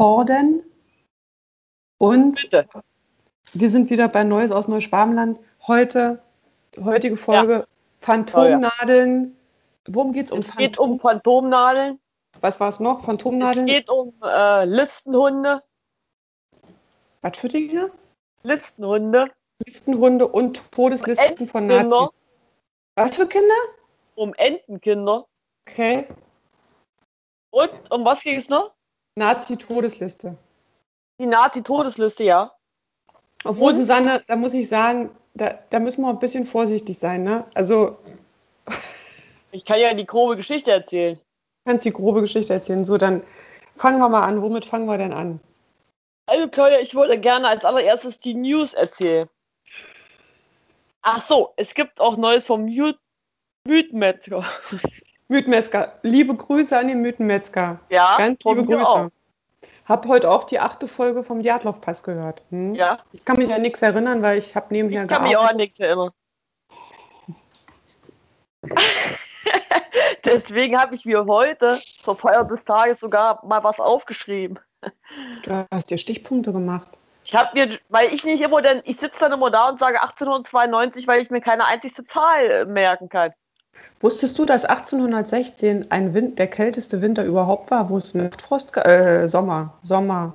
Horden. Und Bitte. wir sind wieder bei Neues aus Neuschwabenland. Heute, heutige Folge Phantomnadeln. Worum geht's um Es geht um Phantomnadeln. Was war es noch? Es Phantomnadeln? geht um äh, Listenhunde. Was für Dinge? Listenhunde. Listenhunde und Todeslisten von Entenkinder. Nazis. Was für Kinder? Um Entenkinder. Okay. Und um was ging es noch? Nazi-Todesliste. Die Nazi-Todesliste, ja. Obwohl, Und? Susanne, da muss ich sagen, da, da müssen wir ein bisschen vorsichtig sein. Ne? Also, Ich kann ja die grobe Geschichte erzählen. kannst die grobe Geschichte erzählen. So, dann fangen wir mal an. Womit fangen wir denn an? Also Claudia, ich wollte gerne als allererstes die News erzählen. Ach so, es gibt auch Neues vom Mute Mythenmetzger. Mythenmetzger. Liebe Grüße an den Mythenmetzger. Ja, Ganz liebe Grüße. auch. Hab heute auch die achte Folge vom Djatlov-Pass gehört. Hm? Ja, Ich kann mich an nichts erinnern, weil ich habe nebenher ich kann mich auch gearbeitet. an nichts erinnern. Deswegen habe ich mir heute zur Feier des Tages sogar mal was aufgeschrieben. Du hast dir Stichpunkte gemacht. Ich habe mir, weil ich nicht immer, denn ich sitze dann immer da und sage 1892, weil ich mir keine einzigste Zahl merken kann. Wusstest du, dass 1816 ein Wind, der kälteste Winter überhaupt war, wo es Nachtfrost, ga- äh, Sommer, Sommer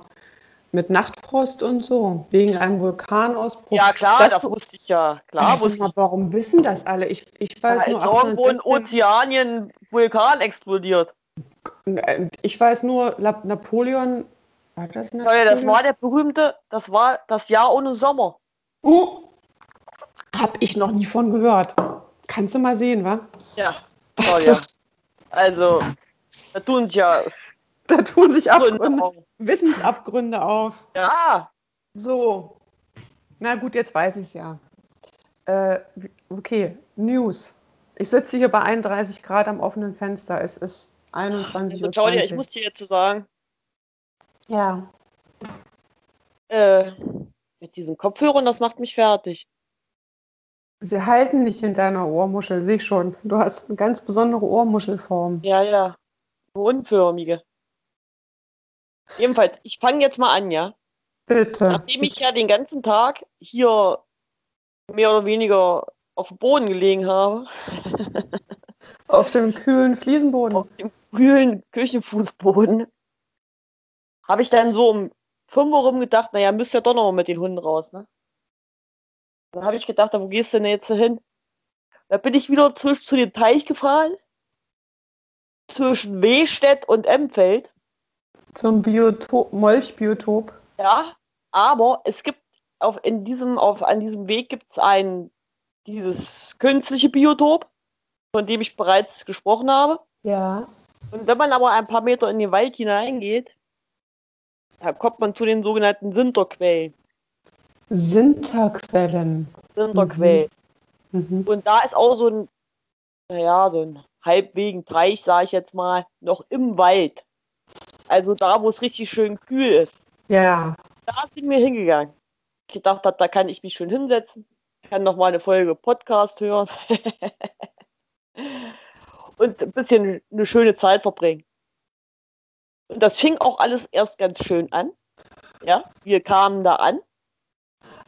mit Nachtfrost und so, wegen einem Vulkanausbruch? Ja klar, Das- wusste ich ja. Klar wusste mal, warum wissen das alle? Ich, ich weiß nur ist irgendwo in 1816, Ozeanien Vulkan explodiert. ich weiß nur Napoleon. War das Napoleon? Leute, das war der berühmte, das war das Jahr ohne Sommer. Oh, hab ich noch nie von gehört. Kannst du mal sehen, wa? Ja, Claudia. Also, da tun sich ja Da tun sich Gründe Abgründe, auf. Wissensabgründe auf. Ja, So. Na gut, jetzt weiß ich es ja. Äh, okay, News. Ich sitze hier bei 31 Grad am offenen Fenster. Es ist 21 also Uhr. Claudia, ich muss dir jetzt so sagen, Ja. äh, mit diesen Kopfhörern, das macht mich fertig. Sie halten nicht in deiner Ohrmuschel, sehe ich schon. Du hast eine ganz besondere Ohrmuschelform. Ja, ja. Unförmige. Jedenfalls, ich fange jetzt mal an, ja. Bitte. Nachdem ich ja den ganzen Tag hier mehr oder weniger auf dem Boden gelegen habe, Auf dem kühlen Fliesenboden. auf dem grünen Küchenfußboden, habe ich dann so um 5 Uhr rum gedacht, naja, müsst ihr doch noch mal mit den Hunden raus, ne? Dann habe ich gedacht, wo gehst du denn jetzt hin? Da bin ich wieder zwisch- zu dem Teich gefahren, zwischen Wehstedt und Emfeld. Zum Biotop, Molchbiotop. Ja, aber es gibt auf, in diesem, auf, an diesem Weg gibt es ein, dieses künstliche Biotop, von dem ich bereits gesprochen habe. Ja. Und wenn man aber ein paar Meter in den Wald hineingeht, da kommt man zu den sogenannten Sinterquellen. Sinterquellen. Sinterquellen. Mhm. Und da ist auch so ein, naja, so ein halbwegen Teich, sage ich jetzt mal, noch im Wald. Also da, wo es richtig schön kühl ist. Ja. Da sind wir hingegangen. Ich gedacht habe, da kann ich mich schön hinsetzen, kann noch mal eine Folge Podcast hören und ein bisschen eine schöne Zeit verbringen. Und das fing auch alles erst ganz schön an. Ja, wir kamen da an.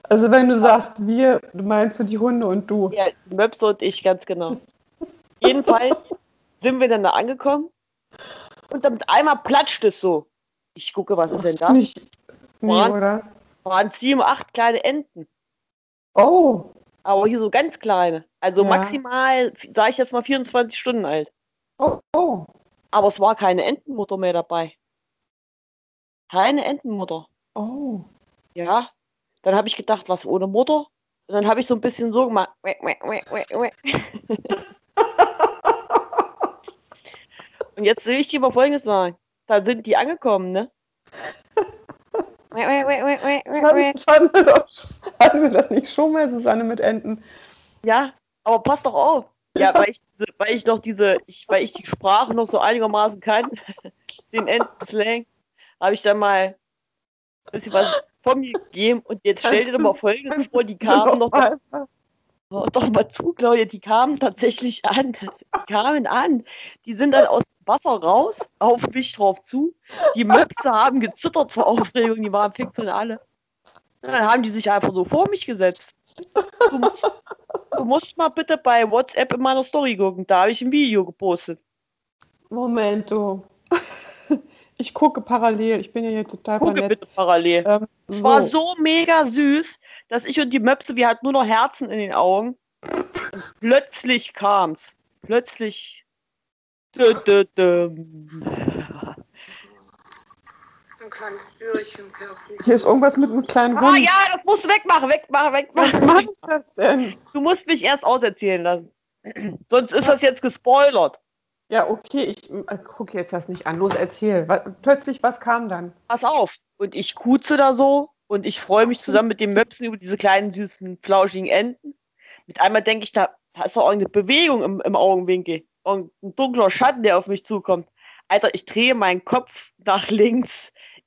Also wenn du sagst wir, meinst du die Hunde und du. Ja, Möpse und ich, ganz genau. Jedenfalls sind wir dann da angekommen und dann mit einmal platscht es so. Ich gucke, was ist denn das? Nicht. Nee, Mann. oder? Waren sieben, acht kleine Enten. Oh. Aber hier so ganz kleine. Also Ja. maximal, sage ich jetzt mal, 24 Stunden alt. Oh, oh. Aber es war keine Entenmutter mehr dabei. Keine Entenmutter. Oh. Ja. Dann habe ich gedacht, was ohne Mutter? Und dann habe ich so ein bisschen so gemacht. Und jetzt will ich dir mal Folgendes sagen. Da sind die angekommen, ne? Hatten wir das nicht schon mal, Susanne, mit Enten? Ja, aber pass doch auf. Ja, weil ich, weil ich noch diese, ich, weil ich die Sprache noch so einigermaßen kann, den Entenslang, habe ich dann mal ein bisschen was von mir gegeben und jetzt stell dir doch mal Folgendes vor, die kamen doch, mal. doch, mal zu, Claudia, die kamen tatsächlich an. Die kamen an. Die sind dann aus Wasser raus, auf mich drauf zu. Die Möpse haben gezittert vor Aufregung, die waren fix und alle. Und dann haben die sich einfach so vor mich gesetzt. Du musst, du musst mal bitte bei WhatsApp in meiner Story gucken. Da habe ich ein Video gepostet. Moment, du. Ich gucke parallel. Ich bin ja hier total Gucke vernetzt. bitte parallel. Ähm, Es so. war so mega süß, dass ich und die Möpse, wir hatten nur noch Herzen in den Augen. Und plötzlich kam's. Plötzlich. Dö, dö, dö. Hier ist irgendwas mit einem kleinen Ah Hund. ja, das musst du wegmachen, wegmachen, Was wegmachen. macht das denn? Du musst mich erst auserzählen lassen. Sonst ist das jetzt gespoilert. Ja, okay, ich äh, gucke jetzt das nicht an. Los, erzähl. Was, plötzlich, was kam dann? Pass auf. Und ich kuze da so und ich freue mich zusammen mit den Möpsen über diese kleinen, süßen, flauschigen Enten. Mit einmal denke ich, da, da ist doch irgendeine Bewegung im, im Augenwinkel. Und ein dunkler Schatten, der auf mich zukommt. Alter, ich drehe meinen Kopf nach links.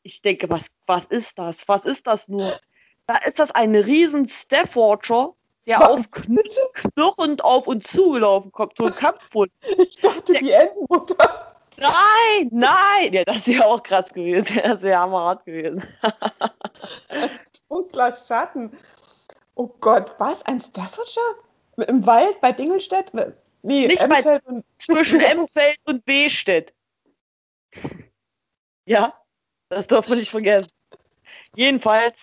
Ich denke, was, was ist das? Was ist das nur? Da ist das ein riesen Staffordshire, der auf kn- knurrend auf uns zugelaufen kommt. So ein Kampfhund. Ich dachte, die Entenmutter. Nein, nein! Ja, das wäre auch krass gewesen. Das wäre hammerhart gewesen. Dunkler Schatten. Oh Gott, was? Ein Staffordshire? Im Wald bei Dingelstedt? Nee, Nicht bei- Emfeld und Zwischen Emfeld und Bestedt. Ja, das darf man nicht vergessen. Jedenfalls,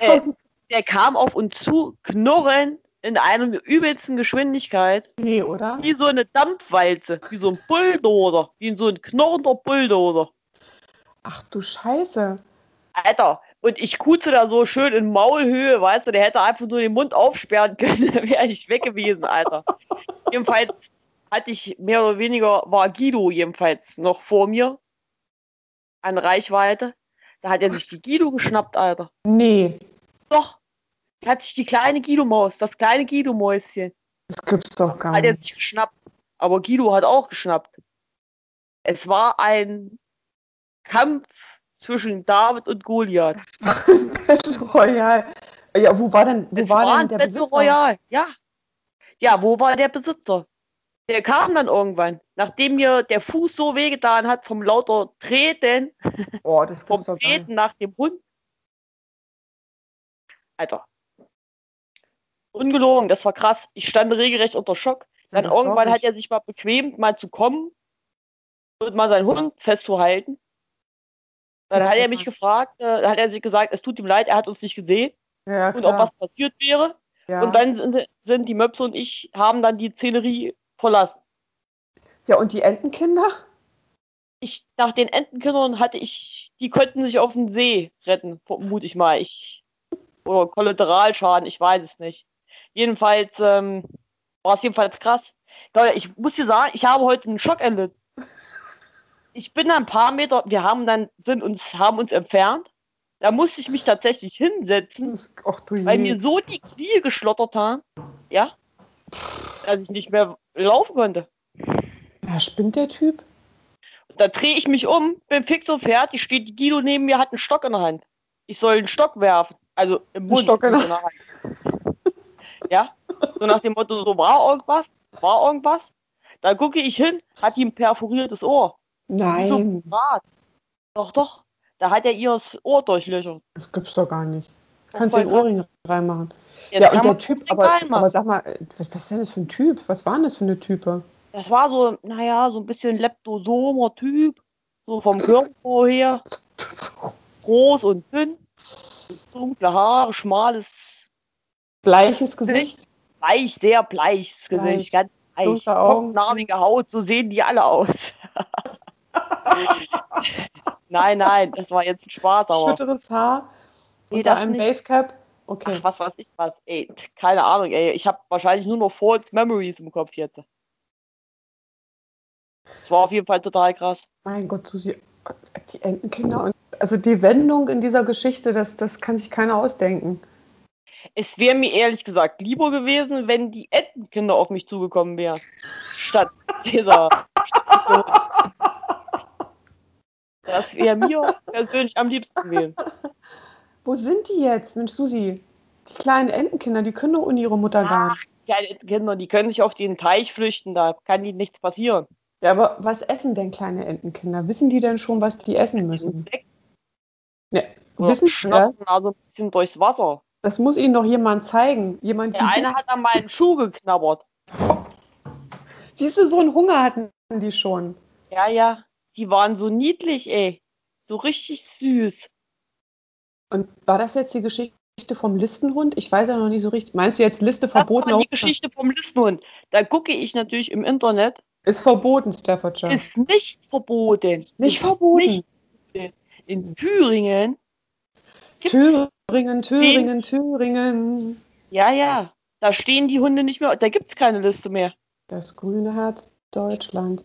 äh, der kam auf uns zu, knurren in einer übelsten Geschwindigkeit, Nee, oder? wie so eine Dampfwalze, wie so ein Bulldozer, wie so ein knurrender Bulldozer. Ach du Scheiße. Alter, und ich kuze da so schön in Maulhöhe, weißt du, der hätte einfach nur den Mund aufsperren können, dann wäre ich weg gewesen, Alter. jedenfalls hatte ich mehr oder weniger, war Guido jedenfalls noch vor mir an Reichweite. Da hat er sich die Guido geschnappt, Alter. Nee, Doch, hat sich die kleine Guido-Maus, das kleine Guido-Mäuschen, das gibt's doch gar hat er nicht. sich geschnappt. Aber Guido hat auch geschnappt. Es war ein Kampf zwischen David und Goliath. Battle Royale. Ja, wo war denn, wo Es war war denn der Battle Besitzer? Royale, ja. Ja, wo war der Besitzer? Der kam dann irgendwann, nachdem mir der Fuß so wehgetan hat vom lauter Treten, Oh, das vom gibt's doch gar nicht. Treten nach dem Hund. Alter. Ungelogen, das war krass. Ich stand regelrecht unter Schock. Ja, Dann glaub irgendwann hat er sich mal bequemt, mal zu kommen und mal seinen Hund festzuhalten. Dann Das hat er ja mich gefragt, äh, hat er sich gesagt, es tut ihm leid, er hat uns nicht gesehen Ja, und ob was passiert wäre. ja. Und dann sind, sind die Möpse und ich haben dann die Szenerie verlassen. ja, und die Entenkinder? Ich, nach den Entenkindern hatte ich, die konnten sich auf den See retten, vermute ich mal. Ich, oder Kollateralschaden, ich weiß es nicht. Jedenfalls ähm, war es jedenfalls krass. Ich muss dir sagen, ich habe heute einen Schock erlitten. Ich bin ein paar Meter, wir haben dann, sind uns, haben uns entfernt. Da musste ich mich tatsächlich hinsetzen, ach weil mir so die Knie geschlottert haben, ja, dass ich nicht mehr laufen konnte. Ja, spinnt der Typ? Da drehe ich mich um, bin fix und fertig, steht die Guido neben mir, hat einen Stock in der Hand. Ich soll einen Stock werfen. Also im Mund. Stock in der Hand. Ja, so nach dem Motto, so war irgendwas, war irgendwas. Da gucke ich hin, hat die ein perforiertes Ohr. So Nein. Doch, doch. Da hat er ihr das Ohr durchlöchert. das gibt's doch gar nicht. Kannst voll den. Ohrring reinmachen. Jetzt ja, und der Typ, aber, aber sag mal, was, was ist denn das für ein Typ? Was waren das für eine Type? Das war so, naja, so ein bisschen leptosomer Typ. So vom Körper her. Groß und dünn. Dunkle Haare, schmales Bleiches Gesicht? bleich, sehr bleiches Bleich. Gesicht, ganz bleich. Dunkle Augen. Narmige Haut, so sehen die alle aus. nein, nein, das war jetzt ein Spaß, aber Schütteres Haar? Nee, unter einem nicht. Basecap? Okay. ach, was weiß ich was, ey, keine Ahnung, ey, ich habe wahrscheinlich nur noch False Memories im Kopf jetzt. Das war auf jeden Fall total krass. Mein Gott, Susi, die Entenkinder und also die Wendung in dieser Geschichte, das, das kann sich keiner ausdenken. Es wäre mir ehrlich gesagt lieber gewesen, wenn die Entenkinder auf mich zugekommen wären. Statt dieser. Das wäre mir persönlich am liebsten gewesen. Wo sind die jetzt? Mensch, Susi, die kleinen Entenkinder, die können doch ohne ihre Mutter gar nicht. kleine Kinder, die können sich auf den Teich flüchten, da kann ihnen nichts passieren. Ja, aber was essen denn kleine Entenkinder? Wissen die denn schon, was die essen müssen? Ja, wissen die das? schnappen also ein bisschen durchs Wasser. Das muss ihnen doch jemand zeigen. Jemand Der eine hat an meinen Schuh geknabbert. Siehst du, so einen Hunger hatten die schon. Ja, ja, die waren so niedlich, ey. So richtig süß. Und war das jetzt die Geschichte vom Listenhund? Ich weiß ja noch nicht so richtig. Meinst du jetzt Liste Das verboten? war die Geschichte vom Listenhund. Da gucke ich natürlich im Internet. Ist verboten, Staffordshire. Ist nicht verboten. Ist nicht verboten. nicht verboten. In Thüringen, Thüringen, Thüringen, Thüringen. ja, ja, da stehen die Hunde nicht mehr. Da gibt es keine Liste mehr. Das grüne Herz Deutschlands.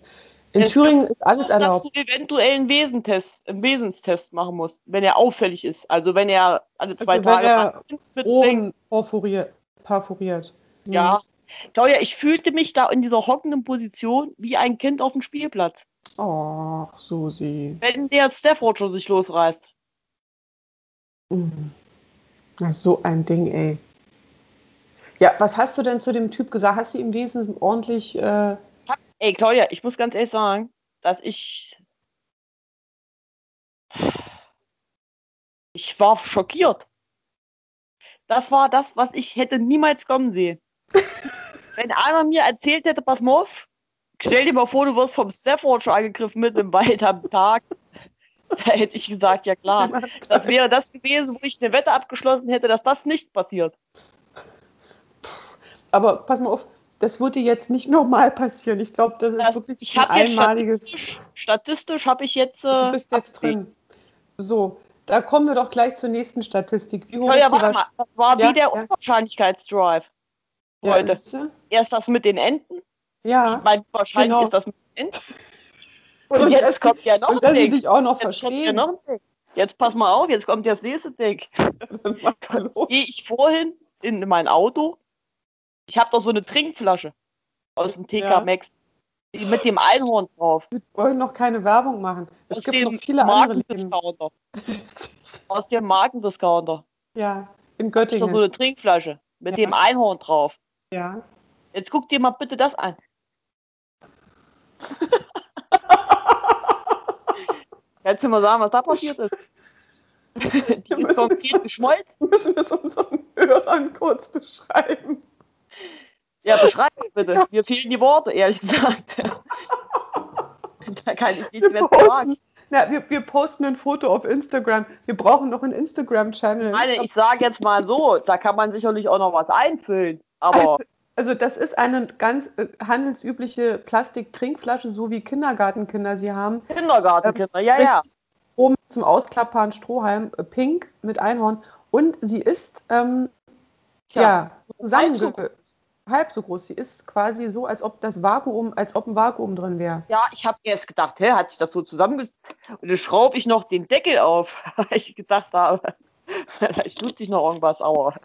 In Es Thüringen ist alles Dass erlaubt. du eventuell einen Wesentest, einen Wesenstest machen musst, wenn er auffällig ist. Also wenn er alle zwei Also wenn Tage er mal mitbringt. Ohren perforiert. perforiert. Hm. Ja. Claudia, ich fühlte mich da in dieser hockenden Position wie ein Kind auf dem Spielplatz. Oh, Susi. Wenn der Staffordshire sich losreißt. Mhm. Na, so ein Ding, ey. Ja, was hast du denn zu dem Typ gesagt? Hast du ihm wenigstens ordentlich. Äh, Ey, Claudia, ich muss ganz ehrlich sagen, dass ich. Ich war schockiert. Das war das, was ich hätte niemals kommen sehen. Wenn einer mir erzählt hätte, pass mal auf, stell dir mal vor, du wirst vom Staffordshire angegriffen mitten im Wald am Tag. Da hätte ich gesagt, ja klar. Das wäre das gewesen, wo ich eine Wette abgeschlossen hätte, dass das nicht passiert. aber pass mal auf, das würde jetzt nicht nochmal passieren. Ich glaube, das ist Das, wirklich ich ein einmaliges. statistisch, statistisch habe ich jetzt. Du Äh, bist jetzt drin. So, da kommen wir doch gleich zur nächsten Statistik. Wie hoch Claudia, ist warte mal, das war Ja, wie der ja. Unwahrscheinlichkeitsdrive. Ja? Erst das mit den Enten. ja. Ich meine, wahrscheinlich genau. ist das mit den Enten. Und, Und jetzt kommt ja noch ein Ding. dich auch noch Jetzt kommt ja verstehen. noch. Jetzt pass mal auf, jetzt kommt das nächste Ding. Gehe ich vorhin in mein Auto. Ich habe doch so eine Trinkflasche aus dem TK Ja. Max. Mit dem Einhorn drauf. Wir wollen noch keine Werbung machen. Es Aus gibt noch viele andere. Aus dem Markendiscounter. Ja, in Ich habe so Göttingen. eine Trinkflasche mit Ja. dem Einhorn drauf. Ja. Jetzt guck dir mal bitte das an. Kannst du mal sagen, was da passiert ist? Die ist konkret geschmolzen. Wir müssen es unseren Hörern kurz beschreiben. Ja, beschreib mich bitte. Mir fehlen die Worte, ehrlich gesagt. da kann ich nichts mehr zu sagen. na, wir, wir posten ein Foto auf Instagram. Wir brauchen noch einen Instagram-Channel. Meine, ich sage jetzt mal so, da kann man sicherlich auch noch was einfüllen. Aber Also das ist eine ganz äh, handelsübliche Plastiktrinkflasche, so wie Kindergartenkinder sie haben. Kindergartenkinder, ja, ja. Oben zum Ausklappbaren Strohhalm, äh, pink mit Einhorn. Und sie ist ähm, ja, zusammen halb so halb so groß. Sie ist quasi so, als ob das Vakuum, als ob ein Vakuum drin wäre. Ja, ich habe erst gedacht, hä, hat sich das so zusammengesetzt? Und dann schraube ich noch den Deckel auf, weil ich gedacht habe, vielleicht tut sich noch irgendwas, aber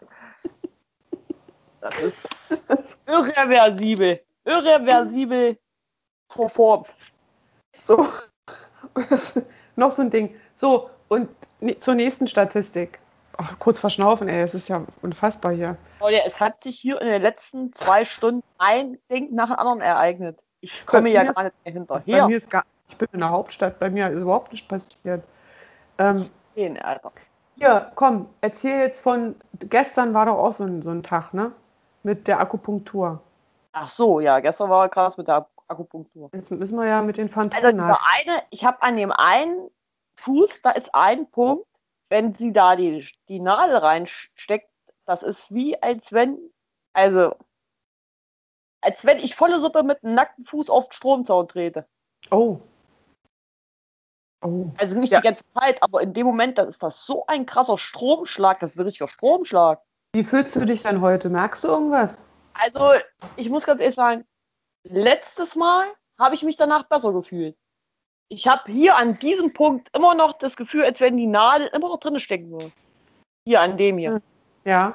das ist irreversibel. Irreversibel performt. So, noch so ein Ding. So, und ne- zur nächsten Statistik. Ach, kurz verschnaufen, ey, das ist ja unfassbar hier. Claudia, es hat sich hier in den letzten zwei Stunden ein Ding nach dem anderen ereignet. Ich komme ja gar nicht mehr Bei hinterher. mir ist gar, ich bin in der Hauptstadt, bei mir ist überhaupt nichts passiert. Ähm, Alter. hier, komm, erzähl jetzt von, gestern war doch auch so ein, so ein Tag, ne? Mit der Akupunktur. Ach so, ja, gestern war krass mit der Akupunktur. Jetzt müssen wir ja mit den Also Phantomen. dieser eine, ich habe an dem einen Fuß, da ist ein Punkt, wenn sie da die, die Nadel reinsteckt, das ist wie als wenn, also als wenn ich volle Suppe mit einem nackten Fuß auf den Stromzaun trete. oh. Oh. Also nicht Ja. die ganze Zeit, aber in dem Moment, dann ist das so ein krasser Stromschlag, das ist ein richtiger Stromschlag. Wie fühlst du dich dann heute? Merkst du irgendwas? Also, ich muss ganz ehrlich sagen, letztes Mal habe ich mich danach besser gefühlt. Ich habe hier an diesem Punkt immer noch das Gefühl, als wenn die Nadel immer noch drin stecken würde. Hier an dem hier. Ja.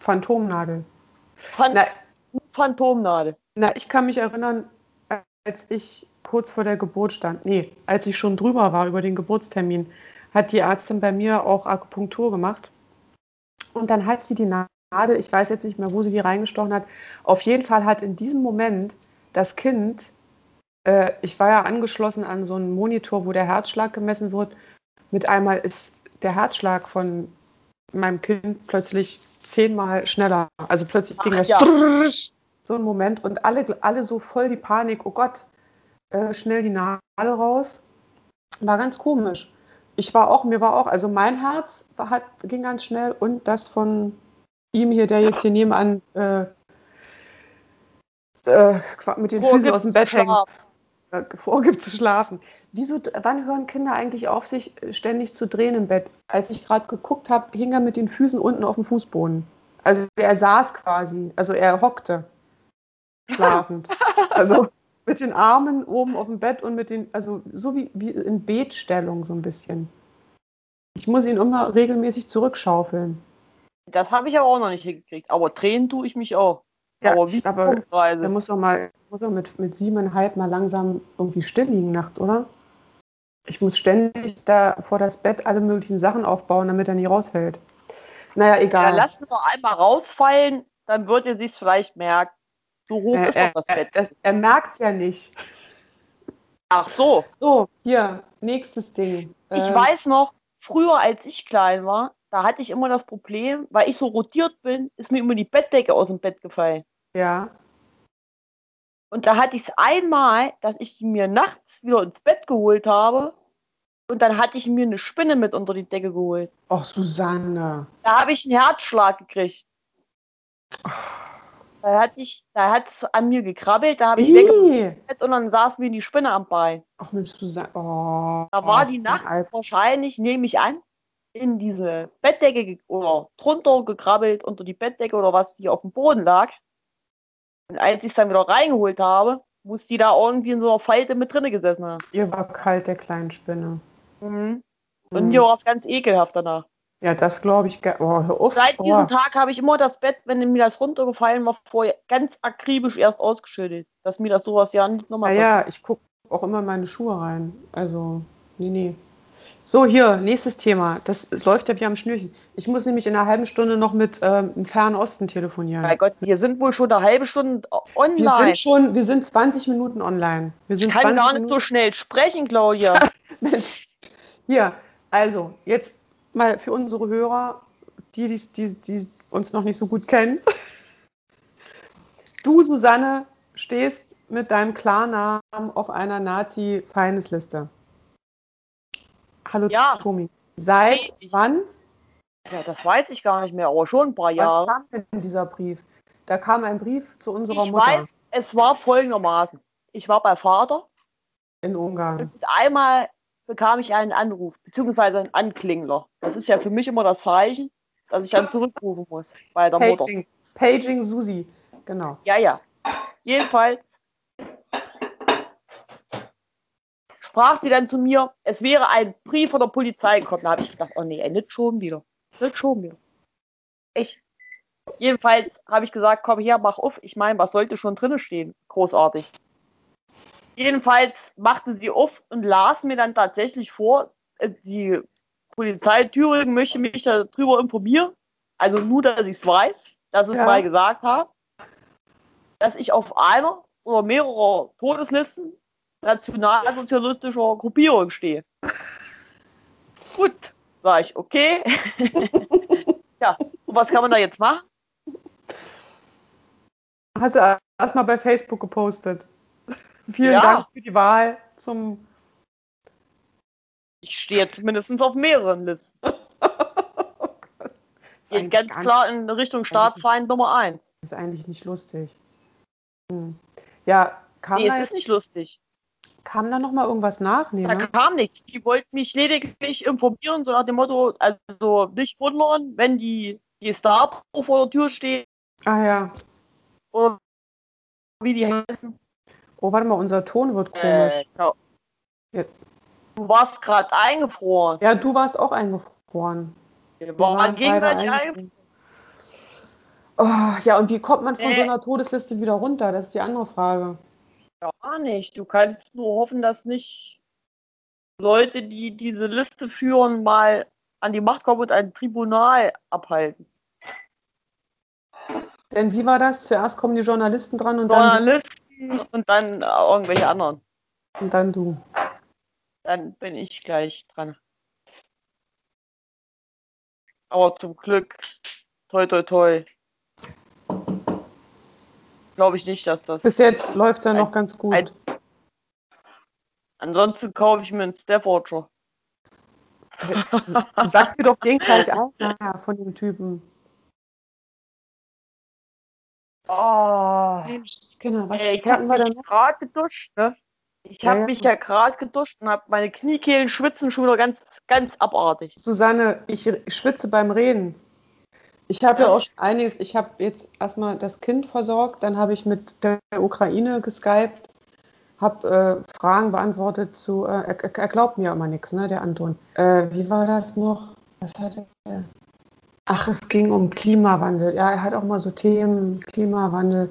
Phantomnadel. Phan Na, Phantomnadel. Na, ich kann mich erinnern, als ich kurz vor der Geburt stand, nee, als ich schon drüber war über den Geburtstermin, hat die Ärztin bei mir auch Akupunktur gemacht. Und dann hat sie die Nadel, ich weiß jetzt nicht mehr, wo sie die reingestochen hat. Auf jeden Fall hat in diesem Moment das Kind, äh, ich war ja angeschlossen an so einen Monitor, wo der Herzschlag gemessen wird. Mit einmal ist der Herzschlag von meinem Kind plötzlich zehnmal schneller. Also plötzlich ging Ach, das ja. so ein Moment und alle, alle so voll die Panik, oh Gott, äh, schnell die Nadel raus. War ganz komisch. Ich war auch, mir war auch, also mein Herz hat, ging ganz schnell und das von ihm hier, der jetzt hier nebenan äh, äh, mit den Füßen aus dem Bett hängt, äh, vorgibt zu schlafen. Wieso, wann hören Kinder eigentlich auf, sich ständig zu drehen im Bett? Als ich gerade geguckt habe, hing er mit den Füßen unten auf dem Fußboden. Also er saß quasi, also er hockte schlafend. Also mit den Armen oben auf dem Bett und mit den, also so wie, wie in Betstellung so ein bisschen. Ich muss ihn immer regelmäßig zurückschaufeln. Das habe ich aber auch noch nicht hingekriegt. Aber Tränen tue ich mich auch. Ja, aber ich- wie aber. Der muss doch mal, muss doch mit, mit siebeneinhalb mal langsam irgendwie still liegen nachts, oder? Ich muss ständig da vor das Bett alle möglichen Sachen aufbauen, damit er nie rausfällt. Naja, Ja, egal. lass ihn noch einmal rausfallen, dann wird er sich vielleicht merken. So hoch er, ist doch er, das Bett. das, er merkt es ja nicht. Ach so. So, hier, nächstes Ding. Ich Ähm, weiß noch, früher als ich klein war, da hatte ich immer das Problem, weil ich so rotiert bin, ist mir immer die Bettdecke aus dem Bett gefallen. Ja. Und da hatte ich es einmal, dass ich die mir nachts wieder ins Bett geholt habe. Und dann hatte ich mir eine Spinne mit unter die Decke geholt. Ach, Susanne. Da habe ich einen Herzschlag gekriegt. Da hatte ich, da hat es an mir gekrabbelt, da habe ich weggesetzt und dann saß mir die Spinne am Bein. Ach Mensch, Susanne. Oh, Da war die ein Nacht Alp- wahrscheinlich, nehme ich an, in diese Bettdecke oder drunter gekrabbelt unter die Bettdecke oder was, die auf dem Boden lag. Und als ich es dann wieder reingeholt habe, muss die da irgendwie in so einer Falte mit drinne gesessen haben. Ihr war kalt, der kleinen Spinne. Mhm. Und Hm. mir war es ganz ekelhaft danach. Ja, das glaube ich. Oh, hör auf. Seit oh. diesem Tag habe ich immer das Bett, wenn mir das runtergefallen war, vorher ganz akribisch erst ausgeschüttet, dass mir das sowas ja nicht nochmal Naja, ich gucke auch immer in meine Schuhe rein. Also, nee, nee. So, hier, nächstes Thema. Das läuft ja wie am Schnürchen. Ich muss nämlich in einer halben Stunde noch mit ähm, im Fernen Osten telefonieren. Mein Gott, wir sind wohl schon eine halbe Stunde wir online. sind schon, wir sind 20 Minuten online. Wir sind ich kann 20 gar nicht so Minuten, schnell sprechen, Claudia. Mensch. Hier, also, jetzt mal für unsere Hörer, die, die, die, die uns noch nicht so gut kennen. Du, Susanne, stehst mit deinem Klarnamen auf einer Nazi-Feindesliste. Hallo, Ja. Tomi. Seit Richtig. wann? Ja, das weiß ich gar nicht mehr, aber schon ein paar Wann Jahre. kam denn dieser Brief? Da kam ein Brief zu unserer Ich Mutter weiß, es war folgendermaßen. Ich war bei Vater in Ungarn. und einmal bekam ich einen Anruf, beziehungsweise einen Anklingler. Das ist ja für mich immer das Zeichen, dass ich dann zurückrufen muss bei der Mutter. Paging, Paging Susi. Genau. Ja, ja. Jedenfalls sprach sie dann zu mir, es wäre ein Brief von der Polizei gekommen. Da habe ich gedacht, oh nee, ey, nicht schon wieder. Nicht schon wieder. Ich. Jedenfalls habe ich gesagt, komm her, mach auf. Ich meine, was sollte schon drinne stehen? Großartig. Jedenfalls machte sie auf und las mir dann tatsächlich vor, äh, die Polizei Thüringen möchte mich darüber informieren. Also nur, dass ich es weiß, dass ich es Ja. mal gesagt habe, dass ich auf einer oder mehrerer Todeslisten nationalsozialistischer Gruppierung stehe. Gut, sag ich, okay. ja, und was kann man da jetzt machen? Hast du erstmal bei Facebook gepostet. Vielen Ja. Dank für die Wahl zum. Ich stehe jetzt mindestens auf mehreren Listen. Ist Geht ganz klar in Richtung Staatsfeind Nummer 1. Nicht, ist eigentlich nicht lustig. Hm. Ja, kam, Nee, da, es jetzt- ist nicht lustig. kam da noch mal irgendwas nach? Nee, Da ne? kam nichts. Die wollten mich lediglich informieren, so nach dem Motto, also nicht wundern, wenn die Gestapo vor der Tür steht Ah ja. oder wie die heißen. Oh, warte mal, unser Ton wird Äh, komisch. genau. Ja. Du warst gerade eingefroren. Ja, du warst auch eingefroren. Wir waren waren gegenseitig eingefroren. Oh, ja, und wie kommt man von Äh. so einer Todesliste wieder runter? Das ist die andere Frage. Gar nicht. Du kannst nur hoffen, dass nicht Leute, die diese Liste führen, mal an die Macht kommen und ein Tribunal abhalten. Denn wie war das? Zuerst kommen die Journalisten dran und dann, Journalisten und dann äh, irgendwelche anderen. und dann du. Dann bin ich gleich dran. Aber zum Glück, toi toi toi. Glaube ich nicht, dass das. Bis jetzt läuft es ja noch Ein- ganz gut. ein- Ansonsten kaufe ich mir einen Staffordshire. Sag dir doch den gleich auch nachher von dem Typen. Oh. Kinder, was Ey, ich habe mich gerade geduscht, ne? Ich Ja, habe ja. mich ja gerade geduscht und habe meine Kniekehlen schwitzen schon wieder ganz, ganz abartig. Susanne, ich schwitze beim Reden. Ich habe ja. Ja. auch schon einiges. Ich habe jetzt erstmal das Kind versorgt, dann habe ich mit der Ukraine geskypt, habe äh, Fragen beantwortet zu. Äh, er, er- er glaubt mir immer nichts, ne, der Anton. Äh, wie war das noch? Was hat er? Ach, es ging um Klimawandel. Ja, er hat auch mal so Themen, Klimawandel.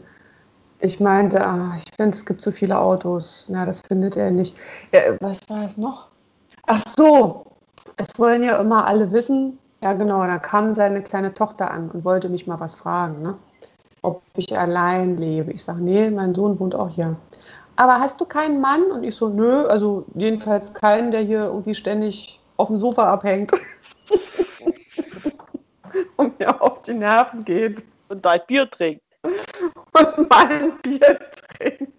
Ich meinte, ah, ich finde, es gibt so viele Autos. Na, das findet er nicht. Äh, was war es noch? Ach so, es wollen ja immer alle wissen. Ja, genau, da kam seine kleine Tochter an und wollte mich mal was fragen, ne? ob ich allein lebe. Ich sage, nee, mein Sohn wohnt auch hier. Aber hast du keinen Mann? Und ich so, nö, also jedenfalls keinen, der hier irgendwie ständig auf dem Sofa abhängt und mir auf die Nerven geht Und dein Bier trinkt. und mein Bier trinkt.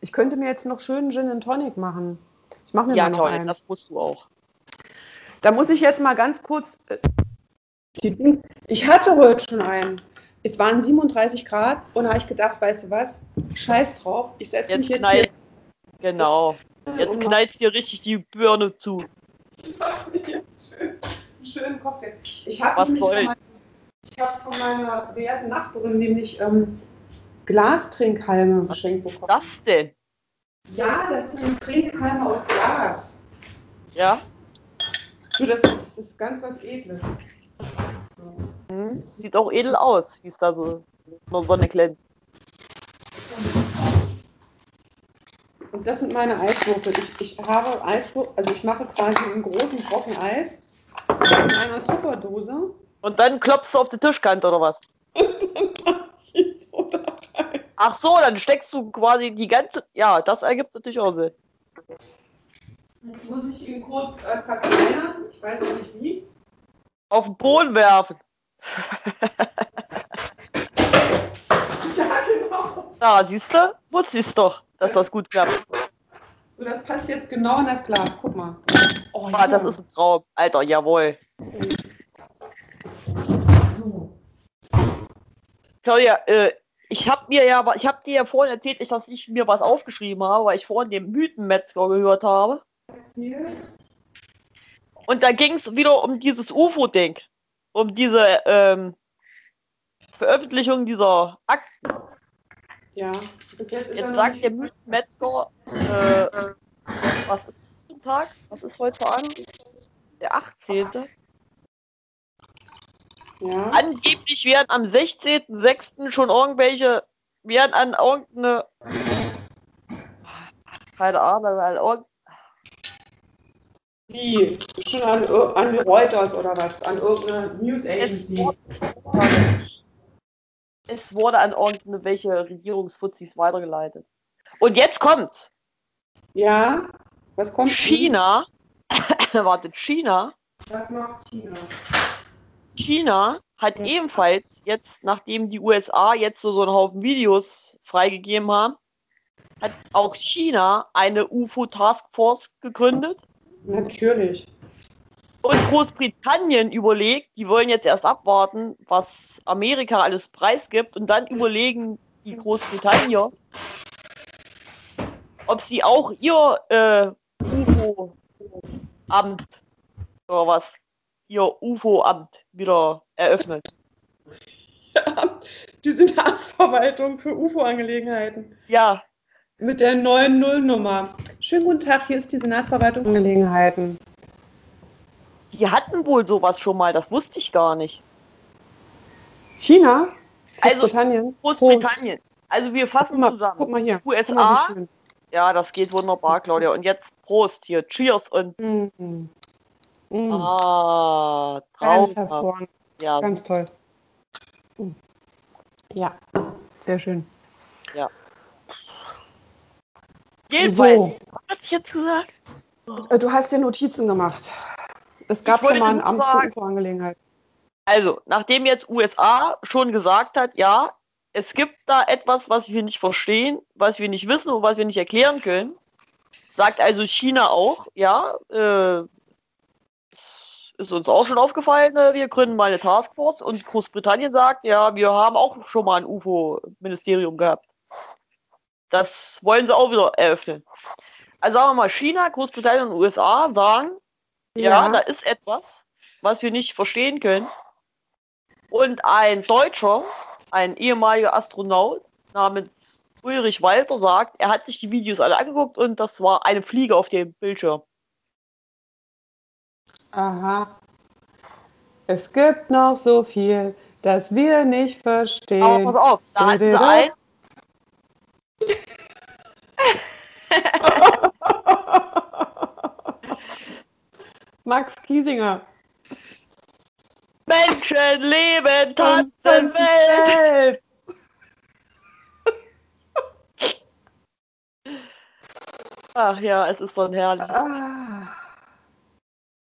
Ich könnte mir jetzt noch schön Gin and Tonic machen. Ich mache mir Ja, mal noch Claudia, einen. das musst du auch. Da muss ich jetzt mal ganz kurz. äh, Ich hatte heute schon einen. Es waren 37 Grad und da habe ich gedacht, weißt du was? Scheiß drauf. Ich setze mich Jetzt jetzt knallt. Genau. hier. Jetzt und knallt dir richtig die Birne zu. mach mir hier schön, schönen Cocktail. Ich habe Was von, mein, hab von meiner werten Nachbarin nämlich ähm, Glastrinkhalme geschenkt bekommen. Das denn? Ja, das sind Trinkhalme aus Glas. Ja? Du, das ist, das ist ganz was Edles. Hm? Sieht auch edel aus, wie es da so der Sonne glänzt. Und das sind meine Eiswürfel. Ich, ich habe Eiswürfel, also ich mache quasi einen großen Brocken Eis in einer Tupperdose. Und dann klopfst du auf die Tischkante oder was? So dabei. Ach so, dann steckst du quasi die ganze. Ja, das ergibt natürlich auch Sinn. Jetzt muss ich ihn kurz äh, zerkleinern. Ich weiß noch nicht wie. Auf den Boden werfen. Ja, genau. Ja, siehst du? Wusste ich doch, dass das gut klappt. So, das passt jetzt genau in das Glas. Guck mal. Oh, Ah, das ist ein Traum. Alter, jawohl. So. Claudia, äh, ich habe mir ja, ich habe dir ja vorhin erzählt, dass ich mir was aufgeschrieben habe, weil ich vorhin den Mythenmetzger gehört habe. Erzähl. Und da ging es wieder um dieses UFO-Ding. Um diese ähm, Veröffentlichung dieser Akten. Ja. Bis jetzt ist Jetzt sagt der Mythenmetzger, äh, was ist ein Tag? Was ist heute einer? Der 18. Ja. Angeblich werden am 16.06. schon irgendwelche, werden an irgendeine, keine Ahnung, an irgendeine Wie? Schon an, an Reuters oder was? An irgendeine News Agency. Es wurde an irgendwelche Regierungsfuzis weitergeleitet. Und jetzt kommt's. Ja. Was kommt? China, wartet, China, Was macht China? China hat Ja. ebenfalls jetzt, nachdem die USA jetzt so, so einen Haufen Videos freigegeben haben, hat auch China eine UFO-Taskforce gegründet. Natürlich. Und Großbritannien überlegt, die wollen jetzt erst abwarten, was Amerika alles preisgibt und dann überlegen die Großbritannier, ob sie auch ihr äh, UFO-Amt oder was, ihr UFO-Amt wieder eröffnen. Die Senatsverwaltung für UFO-Angelegenheiten. Ja, Mit der neuen Nullnummer. Schönen guten Tag, hier ist die Senatsverwaltung für Angelegenheiten. Die hatten wohl sowas schon mal, das wusste ich gar nicht. China? Also Großbritannien? Großbritannien. Also wir fassen mal, zusammen. guck mal hier. Mal, USA, schön. ja, das geht wunderbar, Claudia. Und jetzt Prost hier, Cheers und Mm. Mm. ah, Ganz traumhaft. Ja, Ganz toll. Ja, sehr schön. Jedenfalls, So, was hatte ich jetzt gesagt? äh, du hast dir Notizen gemacht. Es gab schon mal ein Amt für UFO-Angelegenheit. Also, nachdem jetzt USA schon gesagt hat, ja, es gibt da etwas, was wir nicht verstehen, was wir nicht wissen und was wir nicht erklären können, sagt also China auch, ja, äh, es ist uns auch schon aufgefallen, äh, wir gründen mal eine Taskforce und Großbritannien sagt, ja, wir haben auch schon mal ein UFO-Ministerium gehabt. Das wollen sie auch wieder eröffnen. Also sagen wir mal, China, Großbritannien und USA sagen, ja, da ist etwas, was wir nicht verstehen können. Und ein Deutscher, ein ehemaliger Astronaut namens Ulrich Walter sagt, er hat sich die Videos alle angeguckt und das war eine Fliege auf dem Bildschirm. Aha. Es gibt noch so viel, das wir nicht Aber verstehen. pass auf, da hatten sie Dödödö. Max Giesinger. Menschen leben, tanzen Welt. Ach ja, es ist so ein herrliches. Ah.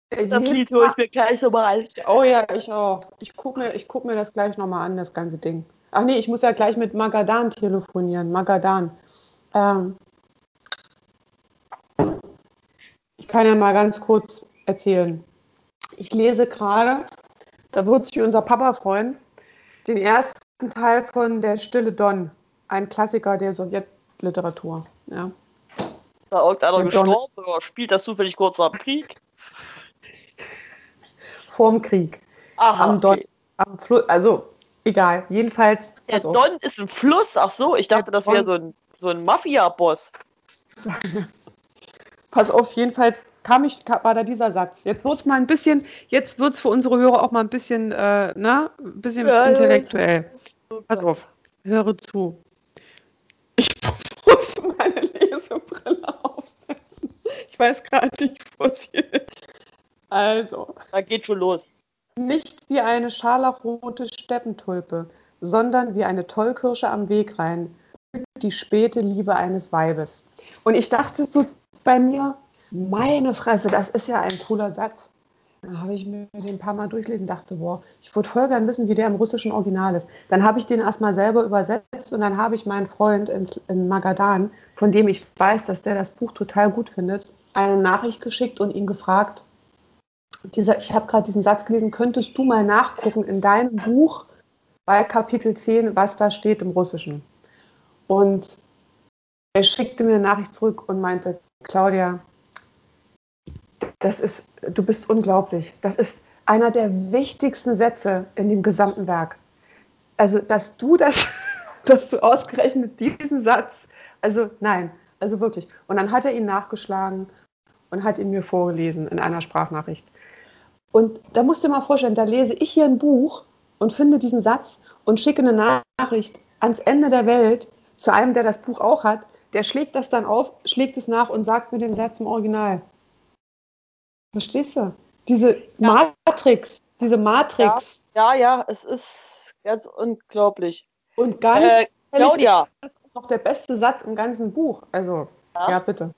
Das Jedes Lied höre ich mir gleich nochmal. Oh ja, ich auch. Ich gucke mir, ich guck mir das gleich nochmal an, das ganze Ding. Ach nee, ich muss ja gleich mit Magadan telefonieren. Magadan. Ähm, ich kann ja mal ganz kurz erzählen. Ich lese gerade, da wird sich unser Papa freuen, den ersten Teil von Der Stille Don, ein Klassiker der Sowjetliteratur. Ja. Ist da irgendeiner Der Don- gestorben oder spielt das zufällig kurz nach dem Krieg? Vorm Krieg. Aha, Am Don, okay. am Flu- also egal. Jedenfalls, Der auf. Don ist ein Fluss. Ach so, ich dachte, das wäre Don- so ein, so ein Mafia-Boss. Pass auf, jedenfalls kam ich, kam, war da dieser Satz. Jetzt wird es mal ein bisschen, jetzt wird es für unsere Hörer auch mal ein bisschen, äh, na, ein bisschen Ja, ja. intellektuell. Pass auf, höre zu. Ich muss meine Lesebrille aufsetzen. Ich weiß gerade nicht, wo ist. Also, Da geht schon los. nicht wie eine scharlachrote Steppentulpe, sondern wie eine Tollkirsche am Wegrain, die späte Liebe eines Weibes. Und ich dachte so bei mir, meine Fresse, das ist ja ein cooler Satz. Dann habe ich mir den ein paar Mal durchlesen, dachte, boah, ich würde voll gern wissen, wie der im russischen Original ist. Dann habe ich den erstmal selber übersetzt und dann habe ich meinen Freund ins, in Magadan, von dem ich weiß, dass der das Buch total gut findet, eine Nachricht geschickt und ihn gefragt, dieser, ich habe gerade diesen Satz gelesen, könntest du mal nachgucken in deinem Buch bei Kapitel 10, was da steht im Russischen. Und er schickte mir eine Nachricht zurück und meinte, Claudia, das ist, du bist unglaublich. Das ist einer der wichtigsten Sätze in dem gesamten Werk. Also, dass du das, dass du ausgerechnet diesen Satz, also nein, also wirklich. Und dann hat er ihn nachgeschlagen und hat ihn mir vorgelesen in einer Sprachnachricht. Und da musst du dir mal vorstellen, da lese ich hier ein Buch und finde diesen Satz und schicke eine Nachricht ans Ende der Welt zu einem, der das Buch auch hat. Der schlägt das dann auf, schlägt es nach und sagt mir den Satz im Original. Verstehst du? Diese Matrix, diese Matrix. Ja, ja, es ist ganz unglaublich. Und ganz Äh, Claudia, ist das noch der beste Satz im ganzen Buch. Also, Ja. ja, bitte.